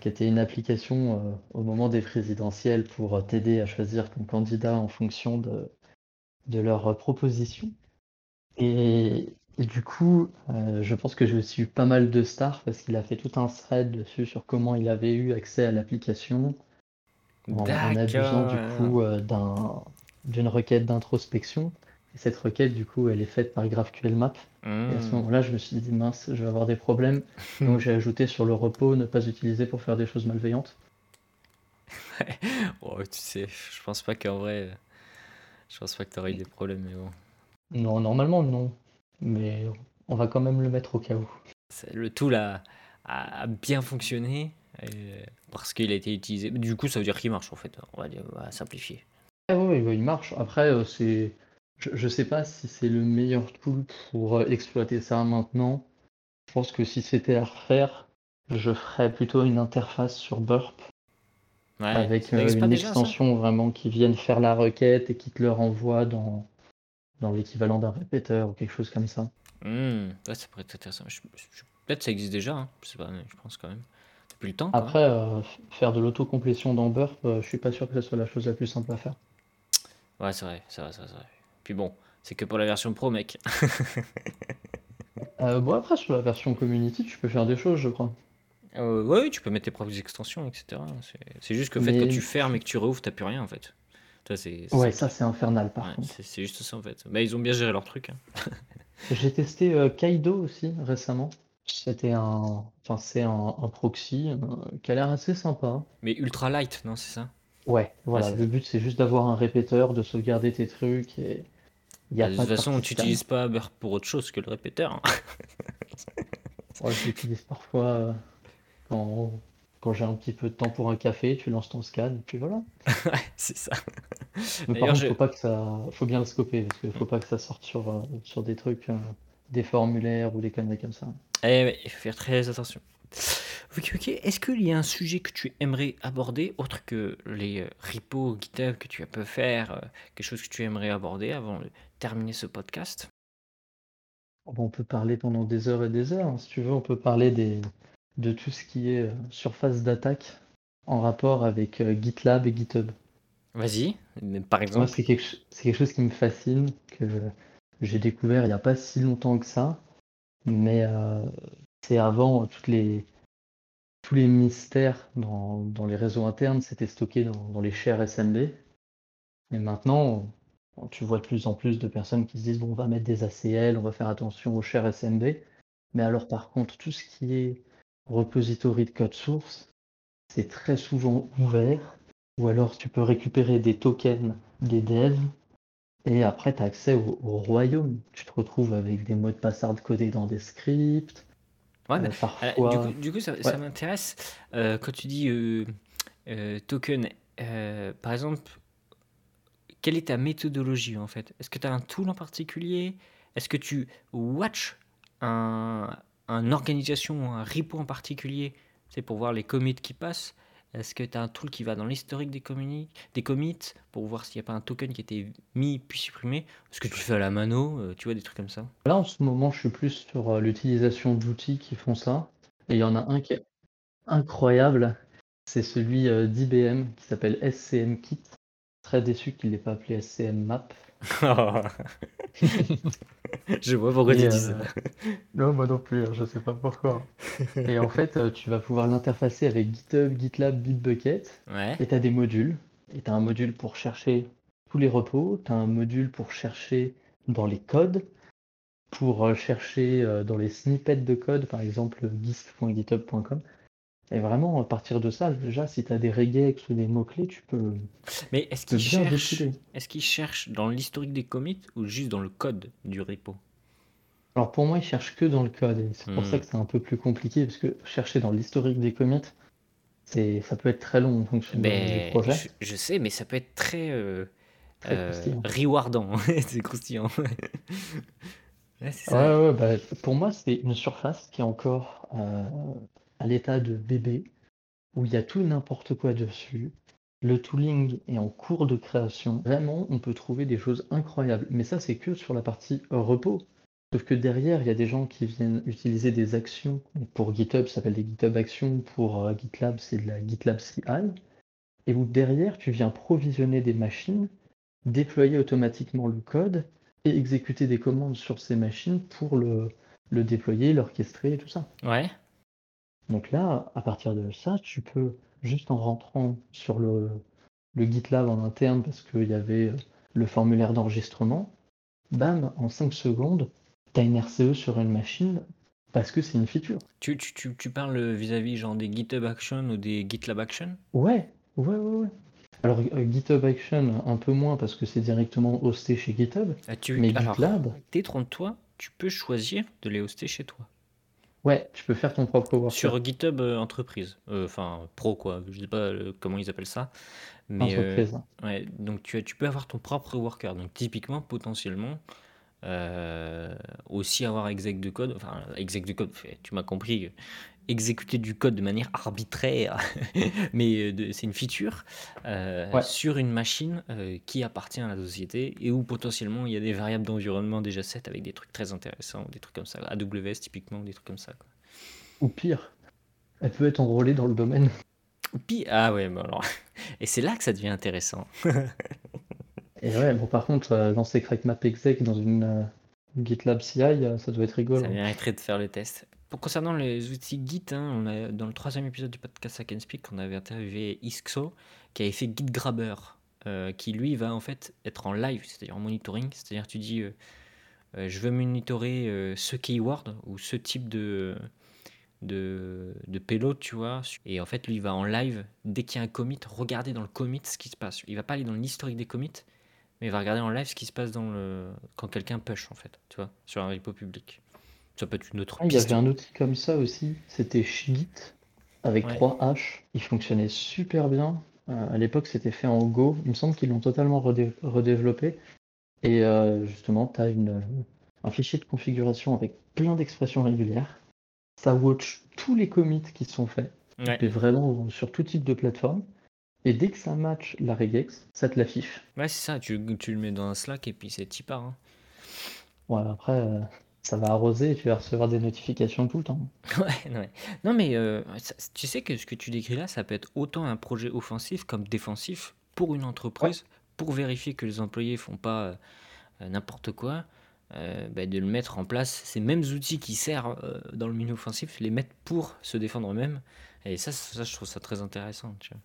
qui était une application euh, au moment des présidentielles pour t'aider à choisir ton candidat en fonction de, de leurs propositions. Et, du coup, je pense que aussi eu pas mal de stars parce qu'il a fait tout un thread dessus sur comment il avait eu accès à l'application en, en abusant du coup d'une requête d'introspection. Et cette requête, du coup, elle est faite par GraphQL Map. Et à ce hmm. moment-là, je me suis dit, mince, je vais avoir des problèmes. [laughs] Donc j'ai ajouté sur le repos, ne pas utiliser pour faire des choses malveillantes. oh, [laughs] tu sais, je pense pas qu'en vrai, je pense pas que tu aurais eu des problèmes, mais bon. Non, normalement, non. Mais on va quand même le mettre au cas où. Le tout là a bien fonctionné parce qu'il a été utilisé. Du coup, ça veut dire qu'il marche en fait. On va, dire, on va simplifier. Ah oui, il marche. Après, euh, c'est je ne sais pas si c'est le meilleur tool pour euh, exploiter ça maintenant. Je pense que si c'était à refaire, je ferais plutôt une interface sur Burp. avec euh, une extension vraiment qui vienne faire la requête et qui te le renvoie dans, dans l'équivalent d'un répéteur ou quelque chose comme ça. Hmm, ça pourrait être intéressant. Peut-être ça existe déjà, hein. je sais pas, je pense quand même. Depuis le temps. Après, euh, faire de l'autocomplétion dans Burp, je suis pas sûr que ce soit la chose la plus simple à faire. Ouais, c'est vrai, c'est vrai, c'est vrai. Puis bon, c'est que pour la version pro, mec. [laughs] Euh, bon, après, sur la version community, tu peux faire des choses, je crois. Euh, oui, tu peux mettre tes propres extensions, etc. C'est juste que fait, quand tu fermes et que tu rouvres, t'as plus rien, en fait. Ça, ouais, ça, c'est infernal, par contre. C'est juste ça, en fait. Mais ils ont bien géré leur truc. Hein. [laughs] J'ai testé euh, Kaido aussi, récemment. C'était un... Enfin, c'est un, proxy qui a l'air assez sympa. Mais ultra light, non, c'est ça? Ouais, voilà. le but, c'est juste d'avoir un répéteur, de sauvegarder tes trucs et de toute façon, tu n'utilises pas Burp pour autre chose que le répéteur. Hein. [laughs] je l'utilise parfois euh, quand, quand j'ai un petit peu de temps pour un café, tu lances ton scan, et puis voilà. [laughs] c'est ça. Mais par contre, faut pas que ça, faut bien le scoper parce qu'il faut pas que ça sorte sur, euh, sur des trucs, euh, des formulaires ou des conneries comme ça. Eh il faut faire très attention. Ok, ok. Est-ce qu'il y a un sujet que tu aimerais aborder, autre que les repos GitHub que tu as pu faire, quelque chose que tu aimerais aborder avant de terminer ce podcast On peut parler pendant des heures et des heures. Hein. Si tu veux, on peut parler des, de tout ce qui est euh, surface d'attaque en rapport avec euh, GitLab et GitHub. Vas-y, par exemple. C'est quelque, quelque, chose qui me fascine, que j'ai découvert il n'y a pas si longtemps que ça. Mais euh, c'est avant toutes les, tous les mystères dans, les réseaux internes, c'était stocké dans, dans les shares SMB. Et maintenant, tu vois de plus en plus de personnes qui se disent bon, on va mettre des ACL, on va faire attention aux chers SMB. Mais alors, par contre, tout ce qui est repository de code source, c'est très souvent ouvert. Ou alors, tu peux récupérer des tokens des devs Et après, tu as accès au, au royaume. Tu te retrouves avec des mots de passe codés dans des scripts. Ouais, Euh, euh, du coup, du coup, ça, Ouais. ça m'intéresse. Euh, quand tu dis euh, token, par exemple, quelle est ta méthodologie en fait? Est-ce que tu as un tool en particulier? Est-ce que tu watch un, un organisation un repo en particulier, c'est pour voir les commits qui passent? Est-ce que tu as un tool qui va dans l'historique des, des commits pour voir s'il n'y a pas un token qui a été mis puis supprimé? Est-ce que tu fais à la mano? euh, tu vois, des trucs comme ça? Là, en ce moment, je suis plus sur euh, l'utilisation d'outils qui font ça. Et il y en a un qui est incroyable. C'est celui euh, d'IBM qui s'appelle SCM Kit. Très déçu qu'il n'ait pas appelé SCM Map. [laughs] Je vois pourquoi tu euh, dis ça. Non, moi non plus, hein, je sais pas pourquoi. Et en fait, euh, tu vas pouvoir l'interfacer avec GitHub, GitLab, Bitbucket. Ouais. Et tu as des modules. Et tu as un module pour chercher tous les repos. Tu as un module pour chercher dans les codes. Pour euh, chercher euh, dans les snippets de code, par exemple gist.github.com. Et vraiment, à partir de ça, déjà, si tu as des regex ou des mots-clés, tu peux, Mais est-ce tu peux qu'il bien cherche, défiler. est-ce qu'il cherche dans l'historique des commits ou juste dans le code du repo? Alors pour moi, il cherche que dans le code. C'est pour ça Hmm. que c'est un peu plus compliqué, parce que chercher dans l'historique des commits, ça peut être très long en fonction de- du projet. je, je sais, mais ça peut être très euh, Très euh, rewardant. [laughs] c'est croustillant. [laughs] Ouais, c'est Ouais, ça. ouais, bah, pour moi, c'est une surface qui est encore euh, à l'état de bébé, où il y a tout n'importe quoi dessus. Le tooling est en cours de création. Vraiment, on peut trouver des choses incroyables. Mais ça, c'est que sur la partie repos. Sauf que derrière, il y a des gens qui viennent utiliser des actions. Pour GitHub, ça s'appelle des GitHub Actions. Pour euh, GitLab, c'est de la GitLab CI. Et où derrière, tu viens provisionner des machines, déployer automatiquement le code et exécuter des commandes sur ces machines pour le, le déployer, l'orchestrer et tout ça. Ouais. Donc là, à partir de ça, tu peux, juste en rentrant sur le, le GitLab en interne, parce qu'il y avait euh, le formulaire d'enregistrement, bam, en 5 secondes, tu as une RCE sur une machine parce que c'est une feature. Tu, tu, tu, tu parles vis-à-vis genre des GitHub Action ou des GitLab Action? Ouais, ouais, ouais, ouais. Alors euh, GitHub Action, un peu moins parce que c'est directement hosté chez GitHub, Ah, tu, mais alors, GitLab, détrompe-toi, tu peux choisir de les hoster chez toi. Ouais, tu peux faire ton propre worker. Sur GitHub euh, entreprise, Euh, enfin pro quoi, je sais pas euh, comment ils appellent ça, mais Entreprise. ouais, donc tu, as- tu peux avoir ton propre worker, donc typiquement potentiellement aussi avoir exec de code, enfin exec de code, tu m'as compris, exécuter du code de manière arbitraire, [laughs] mais euh, c'est une feature euh, Ouais. sur une machine euh, qui appartient à la société et où potentiellement il y a des variables d'environnement déjà set avec des trucs très intéressants, des trucs comme ça, AWS typiquement, des trucs comme ça. quoi. Ou pire, elle peut être enrôlée dans le domaine. Ou Puis, ah ouais, bah alors, [laughs] et c'est là que ça devient intéressant. Et ouais, bon, par contre, euh, lancer CrackMap exec dans une GitLab CI, ça doit être rigolo. Ça mériterait de faire le test. Concernant les outils Git, hein, on a, dans le troisième épisode du podcast I Can Speak, on avait interviewé Isxo, qui avait fait GitGrabber, euh, qui lui va en fait être en live, c'est-à-dire en monitoring. C'est-à-dire tu dis, euh, euh, je veux monitorer ce keyword ou ce type de, de, de payload, tu vois. Et en fait, lui, va en live, dès qu'il y a un commit, regarder dans le commit ce qui se passe. Il va pas aller dans l'historique des commits, mais il va regarder en live ce qui se passe quand quelqu'un push, en fait, tu vois, sur un repo public. Ça peut être une autre Ah, il y avait un outil comme ça aussi, c'était Shigit avec Ouais. 3 H. Il fonctionnait super bien. Euh, à l'époque, c'était fait en Go. Il me semble qu'ils l'ont totalement redé- redéveloppé. Et euh, justement, tu as une, un fichier de configuration avec plein d'expressions régulières. Ça watch tous les commits qui sont faits, Ouais. et vraiment sur tout type de plateforme. Et dès que ça match la regex, ça te l'affiche. Ouais, c'est ça, tu, tu le mets dans un Slack et puis c'est t'y pars. hein. Ouais, après, euh, ça va arroser et tu vas recevoir des notifications tout le temps. [laughs] Ouais, ouais. Non, mais euh, ça- tu sais que ce que tu décris là, ça peut être autant un projet offensif comme défensif pour une entreprise, pour vérifier que les employés font pas euh, n'importe quoi, euh, bah, de le mettre en place, ces mêmes outils qui servent dans le milieu offensif, les mettre pour se défendre eux-mêmes. Et ça, ça, je trouve ça très intéressant. Tu vois.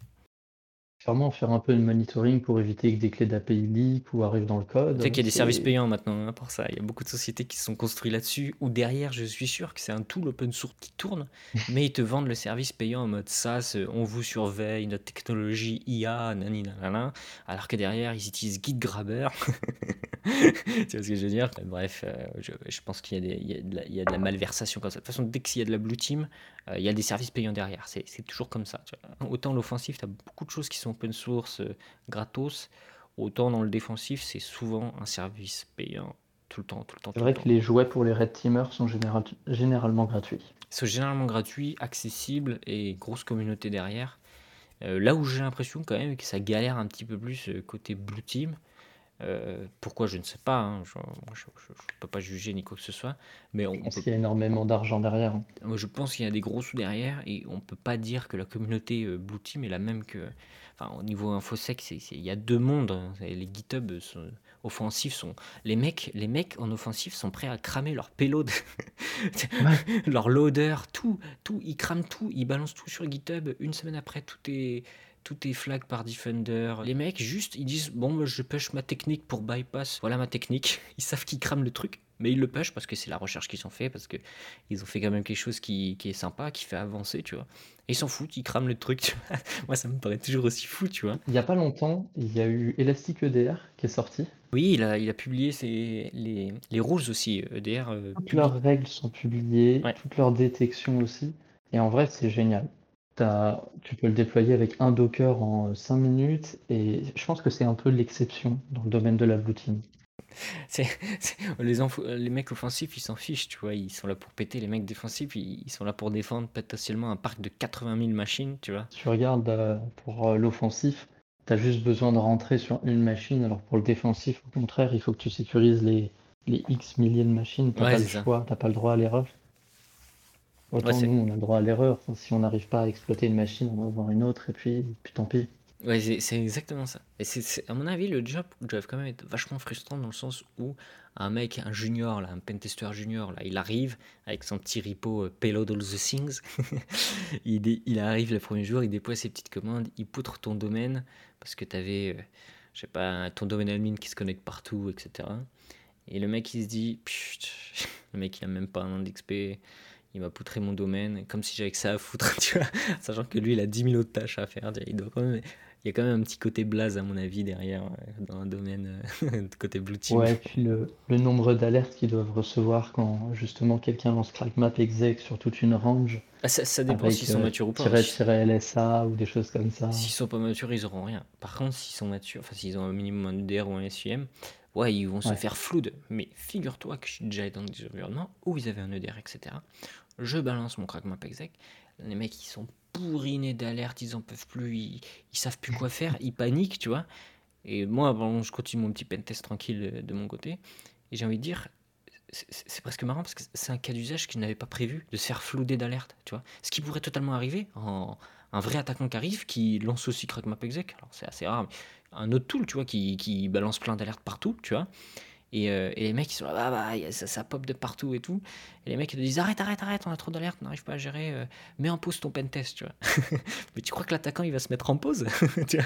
Clairement, faire un peu de monitoring pour éviter que des clés d'API leak ou arrivent dans le code. Tu sais qu'il y a des services payants maintenant hein, pour ça. Il y a beaucoup de sociétés qui se sont construites là-dessus. Ou derrière, je suis sûr que c'est un tool open source qui tourne, [laughs] mais ils te vendent le service payant en mode SaaS. On vous surveille, notre technologie IA, nani nanana. Alors que derrière, ils utilisent GitGrabber. [laughs] tu vois ce que je veux dire? Bref, euh, je, je pense qu'il y, y a de la- il y a de la malversation comme ça. De toute façon, dès qu'il y a de la blue team, euh, il y a des services payants derrière. C'est toujours comme ça. tu vois. Autant l'offensif, tu as beaucoup de choses qui sont open source, euh, gratos. Autant dans le défensif, c'est souvent un service payant tout le temps, tout le temps, C'est vrai le que temps. les jouets pour les red teamers sont général- généralement gratuits. Ils sont généralement gratuits, accessibles et grosse communauté derrière. Euh, là où j'ai l'impression quand même que ça galère un petit peu plus euh, côté Blue Team. Euh, pourquoi je ne sais pas, hein, je ne peux pas juger ni quoi que ce soit, mais on, Je on pense peut qu'il y a énormément d'argent derrière. hein. Je pense qu'il y a des gros sous derrière et on peut pas dire que la communauté euh, Blue Team est la même que. Enfin, au niveau infosec, il y a deux mondes. hein. Les GitHub sont- offensifs sont. Les mecs, les mecs en offensif sont prêts à cramer leur payload, [laughs] leur loader, tout, tout. Ils crament tout, ils balancent tout sur GitHub. Une semaine après, tout est. Tout est flag par Defender. Les mecs, juste, ils disent Bon, moi, je push ma technique pour bypass. Voilà ma technique. [laughs] Ils savent qu'ils crament le truc, mais ils le push parce que c'est la recherche qu'ils ont fait, parce que ils ont fait quand même quelque chose qui, qui est sympa, qui fait avancer, tu vois. Et ils s'en foutent, ils crament le truc, tu vois. [laughs] Moi, ça me paraît toujours aussi fou, tu vois. Il n'y a pas longtemps, il y a eu Elastic EDR qui est sorti. Oui, il a, il a publié ses, les, les rules aussi, EDR. euh, Toutes publie- leurs règles sont publiées, Ouais. toutes leurs détections aussi. Et en vrai, c'est génial. T'as- tu peux le déployer avec un Docker en 5 minutes. Et je pense que c'est un peu l'exception dans le domaine de la Blue Team. [laughs] C'est, c'est- les, les mecs offensifs, ils s'en fichent, tu vois. Ils sont là pour péter. Les mecs défensifs, ils, ils sont là pour défendre potentiellement un parc de 80 000 machines, tu vois. Si tu regardes euh, pour euh, l'offensif, tu as juste besoin de rentrer sur une machine. Alors pour le défensif, au contraire, il faut que tu sécurises les, les X milliers de machines. Tu Ouais, pas le c'est ça. choix, tu pas le droit à l'erreur. Autant Ouais, nous, on a le droit à l'erreur. Si on n'arrive pas à exploiter une machine, on va voir une autre et puis, puis tant pis. Ouais, c'est exactement ça. Et c'est, à mon avis, le job doit quand même être vachement frustrant dans le sens où un mec, un junior, là, un pentester junior, là, il arrive avec son petit repo euh, Payload All the Things. [laughs] il, il arrive le premier jour, il déploie ses petites commandes, il poutre ton domaine parce que tu avais, je sais pas, ton domaine admin qui se connecte partout, etc. Et le mec, il se dit, le mec, il a même pas un an d'XP. Il m'a poutré mon domaine, comme si j'avais que ça à foutre, [laughs] tu vois. Sachant que lui, il a 10 000 autres tâches à faire. Il doit quand même il y a quand même un petit côté blaze, à mon avis, derrière, euh, dans un domaine euh, [laughs] de côté Blue Team. Ouais, puis le, le nombre d'alertes qu'ils doivent recevoir quand justement quelqu'un lance CrackMap exec sur toute une range Ah, ça, ça dépend s'ils sont euh, matures ou pas. Si- tiret LSA ou des choses comme ça. S'ils sont pas matures, ils auront rien. Par contre, s'ils sont matures, enfin s'ils ont un minimum un EDR ou un SUM, ouais, ils vont se faire flood. Mais figure-toi que je suis déjà dans des environnements où ils avaient un EDR, etc. Je balance mon crackmap exec. Les mecs, ils sont bourrinés d'alertes, ils en peuvent plus, ils, ils savent plus quoi faire, ils paniquent, tu vois. Et moi, bon, je continue mon petit pentest tranquille de mon côté. Et j'ai envie de dire, c'est- presque marrant parce que c'est un cas d'usage que je n'avais pas prévu de se faire flouder d'alerte, tu vois. Ce qui pourrait totalement arriver en un vrai attaquant qui arrive qui lance aussi crackmap exec. Alors c'est assez rare, un autre tool, tu vois, qui, qui balance plein d'alertes partout, tu vois. Et, euh, et les mecs, ils sont là, bah, bah, ça, ça pop de partout et tout. Et les mecs, ils te disent, arrête, arrête, arrête, on a trop d'alertes, on n'arrive pas à gérer, euh, mets en pause ton pentest, tu vois. [laughs] Mais tu crois que l'attaquant, il va se mettre en pause? [laughs] Tu vois?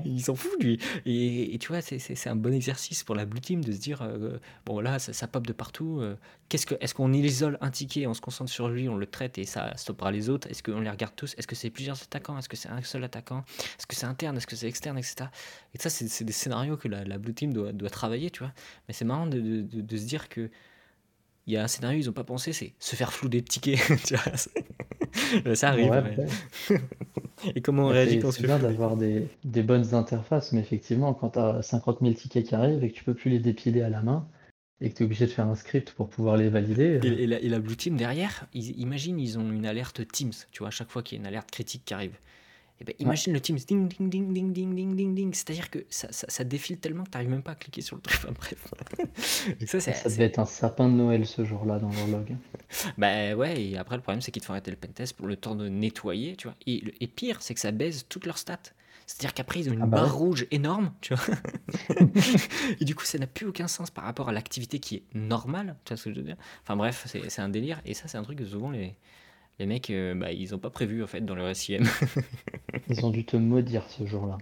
[laughs] Il s'en fout, lui. Et, et tu vois, c'est- un bon exercice pour la blue team de se dire, euh, bon, là, ça, ça pop de partout. euh, qu'est-ce que, Est-ce qu'on isole un ticket, on se concentre sur lui, on le traite et ça stoppera les autres? Est-ce qu'on les regarde tous? Est-ce que c'est plusieurs attaquants? Est-ce que c'est un seul attaquant? Est-ce que c'est interne? Est-ce que c'est externe? Etc. Et ça, c'est c'est des scénarios que la, la blue team doit, doit travailler, tu vois. Mais c'est marrant de, de- de- de se dire que il y a un scénario ils n'ont pas pensé, c'est se faire flouder de tickets. [laughs] tu vois, c'est- ça arrive. Ouais, ouais. ouais. [laughs] Et comment on réagit quand on se c'est fait bien d'avoir des, des bonnes interfaces, mais effectivement, quand tu as 50 000 tickets qui arrivent et que tu peux plus les dépiler à la main et que tu es obligé de faire un script pour pouvoir les valider, Et, euh, et la, et la Blue Team derrière, ils, imagine, ils ont une alerte Teams, tu vois, à chaque fois qu'il y a une alerte critique qui arrive. Et ben, imagine le Teams, ding, ding, ding, ding, ding, ding, ding, ding. C'est-à-dire que ça, ça, ça défile tellement que tu n'arrives même pas à cliquer sur le truc. [laughs] Enfin, bref. Ça, ça devait être un sapin de Noël ce jour-là dans leur log. Bah ouais, et après, le problème, c'est qu'ils te font arrêter le pentest pour le temps de nettoyer, tu vois. Et, pire, c'est que ça baise toutes leurs stats. C'est-à-dire qu'après, ils ont une Ah bah barre ouais. rouge énorme, tu vois. [laughs] et du coup, ça n'a plus aucun sens par rapport à l'activité qui est normale, tu vois ce que je veux dire. Enfin bref, c'est un délire. Et ça, c'est un truc que souvent les, les mecs, euh, bah, ils ont pas prévu en fait dans leur SIM. [laughs] Ils ont dû te maudire ce jour-là.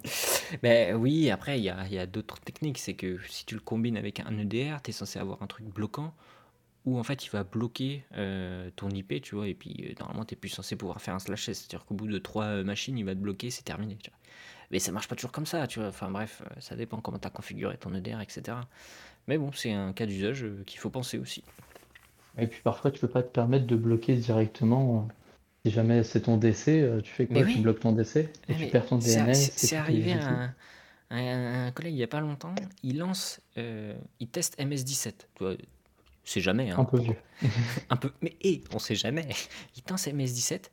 Ben oui, après, il y a, y a d'autres techniques. C'est que si tu le combines avec un EDR, tu es censé avoir un truc bloquant où en fait il va bloquer euh, ton IP, tu vois, et puis euh, normalement tu es plus censé pouvoir faire un slash S, c'est-à-dire qu'au bout de trois machines, il va te bloquer, c'est terminé. Tu vois. Mais ça marche pas toujours comme ça, tu vois. Enfin bref, ça dépend comment tu as configuré ton EDR, etc. Mais bon, c'est un cas d'usage qu'il faut penser aussi. Et puis parfois, tu peux pas te permettre de bloquer directement. euh, Si jamais c'est ton DC, euh, tu fais quoi? Tu bloques ton DC et tu perds ton DNS c'est- arrivé à un, à un collègue il y a pas longtemps, il lance, euh, il teste MS17. Tu vois, c'est jamais, Un hein. peu vieux. [laughs] Un peu, mais et, on sait jamais. [laughs] Il tente MS17,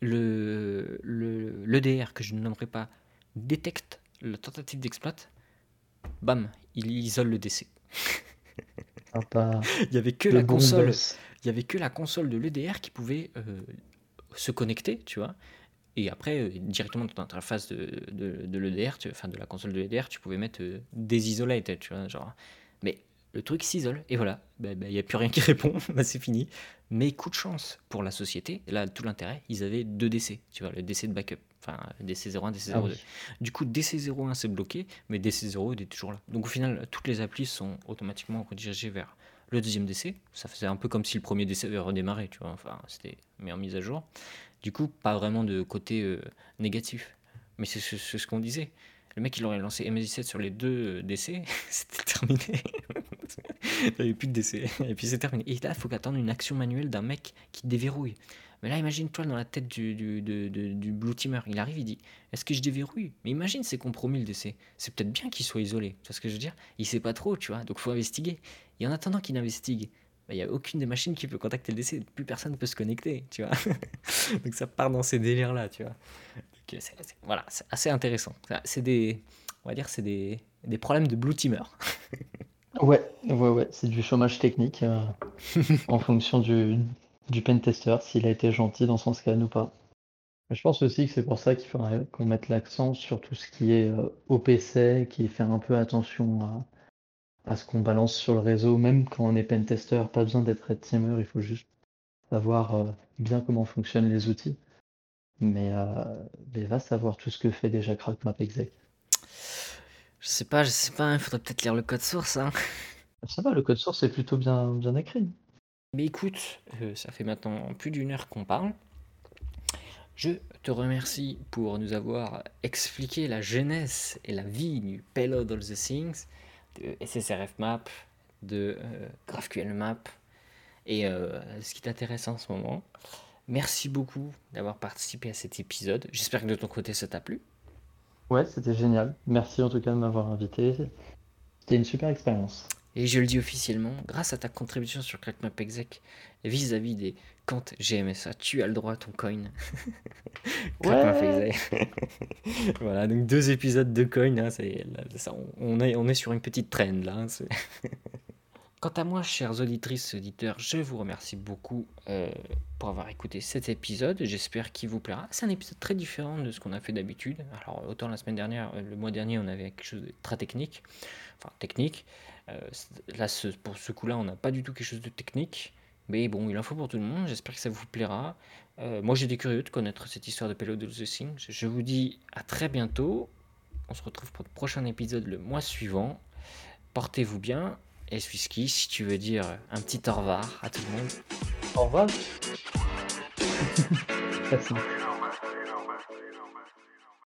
le, le, l'EDR que je ne nommerai pas détecte la tentative d'exploit, bam, il isole le DC. [laughs] Sympa. [laughs] Il y avait que Le la bon console, boss. il y avait que la console de l'EDR qui pouvait euh, se connecter, tu vois. Et après, euh, directement dans l'interface de, de, de l'EDR, tu- enfin de la console de l'EDR, tu pouvais mettre euh, désisolated, tu vois, genre. Mais le truc s'isole, et voilà, il n'y a plus rien qui [laughs] répond, bah, c'est fini. Mais coup de chance pour la société, là, tout l'intérêt, ils avaient deux DC, tu vois, le DC de backup, enfin, DC01, DC02. Ah oui. Du coup, DC01 c'est bloqué, mais DC0 il est toujours là. Donc au final, toutes les applis sont automatiquement redirigées vers le deuxième DC. Ça faisait un peu comme si le premier DC avait redémarré, tu vois. Enfin, c'était mis en mise à jour. Du coup, pas vraiment de côté euh, négatif. Mais c'est ce qu'on disait. Le mec, il aurait lancé MS17 sur les deux euh, DC, [laughs] c'était terminé. [laughs] [laughs] Avait plus de DC. Et puis c'est terminé. Et là, il faut qu'attendre une action manuelle d'un mec qui déverrouille. Mais là, imagine-toi dans la tête du, du, du, du- blue teamer. Il arrive, il dit Est-ce que je déverrouille? Mais imagine, c'est compromis le DC. C'est peut-être bien qu'il soit isolé. Tu vois ce que je veux dire? Il sait pas trop, tu vois. Donc faut investiguer. Et en attendant qu'il investigue, bah, il n'y a aucune des machines qui peut contacter le DC. Plus personne ne peut se connecter, tu vois. [laughs] Donc ça part dans ces délires-là, tu vois. Euh, voilà, c'est assez intéressant. C'est des, on va dire, c'est des, des problèmes de blue teamer. [laughs] Ouais, ouais, ouais, c'est du chômage technique euh, [laughs] en fonction du, du pentester, s'il a été gentil dans son scan ou pas. Mais je pense aussi que c'est pour ça qu'il faudrait qu'on mette l'accent sur tout ce qui est euh, OPC, qui fait un peu attention à, à ce qu'on balance sur le réseau, même quand on est pentester, pas besoin d'être red teamer, il faut juste savoir euh, bien comment fonctionnent les outils. Mais, mais va savoir tout ce que fait déjà CrackMapExec. Je sais pas, je sais pas, il faudrait peut-être lire le code source. Hein. Ça va, le code source est plutôt bien, bien écrit. Mais écoute, euh, ça fait maintenant plus d'une heure qu'on parle. Je te remercie pour nous avoir expliqué la genèse et la vie du Payload All the Things, de SSRF Map, de euh, GraphQL Map et euh, ce qui t'intéresse en ce moment. Merci beaucoup d'avoir participé à cet épisode. J'espère que de ton côté ça t'a plu. Ouais, c'était génial. Merci en tout cas de m'avoir invité. C'était une super expérience. Et je le dis officiellement, grâce à ta contribution sur CrackMapExec vis-à-vis des comptes GMSA, tu as le droit à ton coin. [laughs] CrackMapExec. [laughs] voilà, donc deux épisodes de coin, hein, c'est- là, ça, on, est, on est sur une petite trend là. hein, [laughs] Quant à moi, chers auditrices et auditeurs, je vous remercie beaucoup euh, pour avoir écouté cet épisode. J'espère qu'il vous plaira. C'est un épisode très différent de ce qu'on a fait d'habitude. Alors, autant la semaine dernière, euh, le mois dernier, on avait quelque chose de très technique. Enfin, technique. Euh, là, pour ce coup-là, on n'a pas du tout quelque chose de technique. Mais bon, il en faut pour tout le monde. J'espère que ça vous plaira. Moi, j'étais curieux de connaître cette histoire de Payload of the Thing. Je, je vous dis à très bientôt. On se retrouve pour le prochain épisode le mois suivant. Portez-vous bien. Et Swisky, si tu veux dire un petit au revoir à tout le monde. Au revoir. [laughs] Très simple.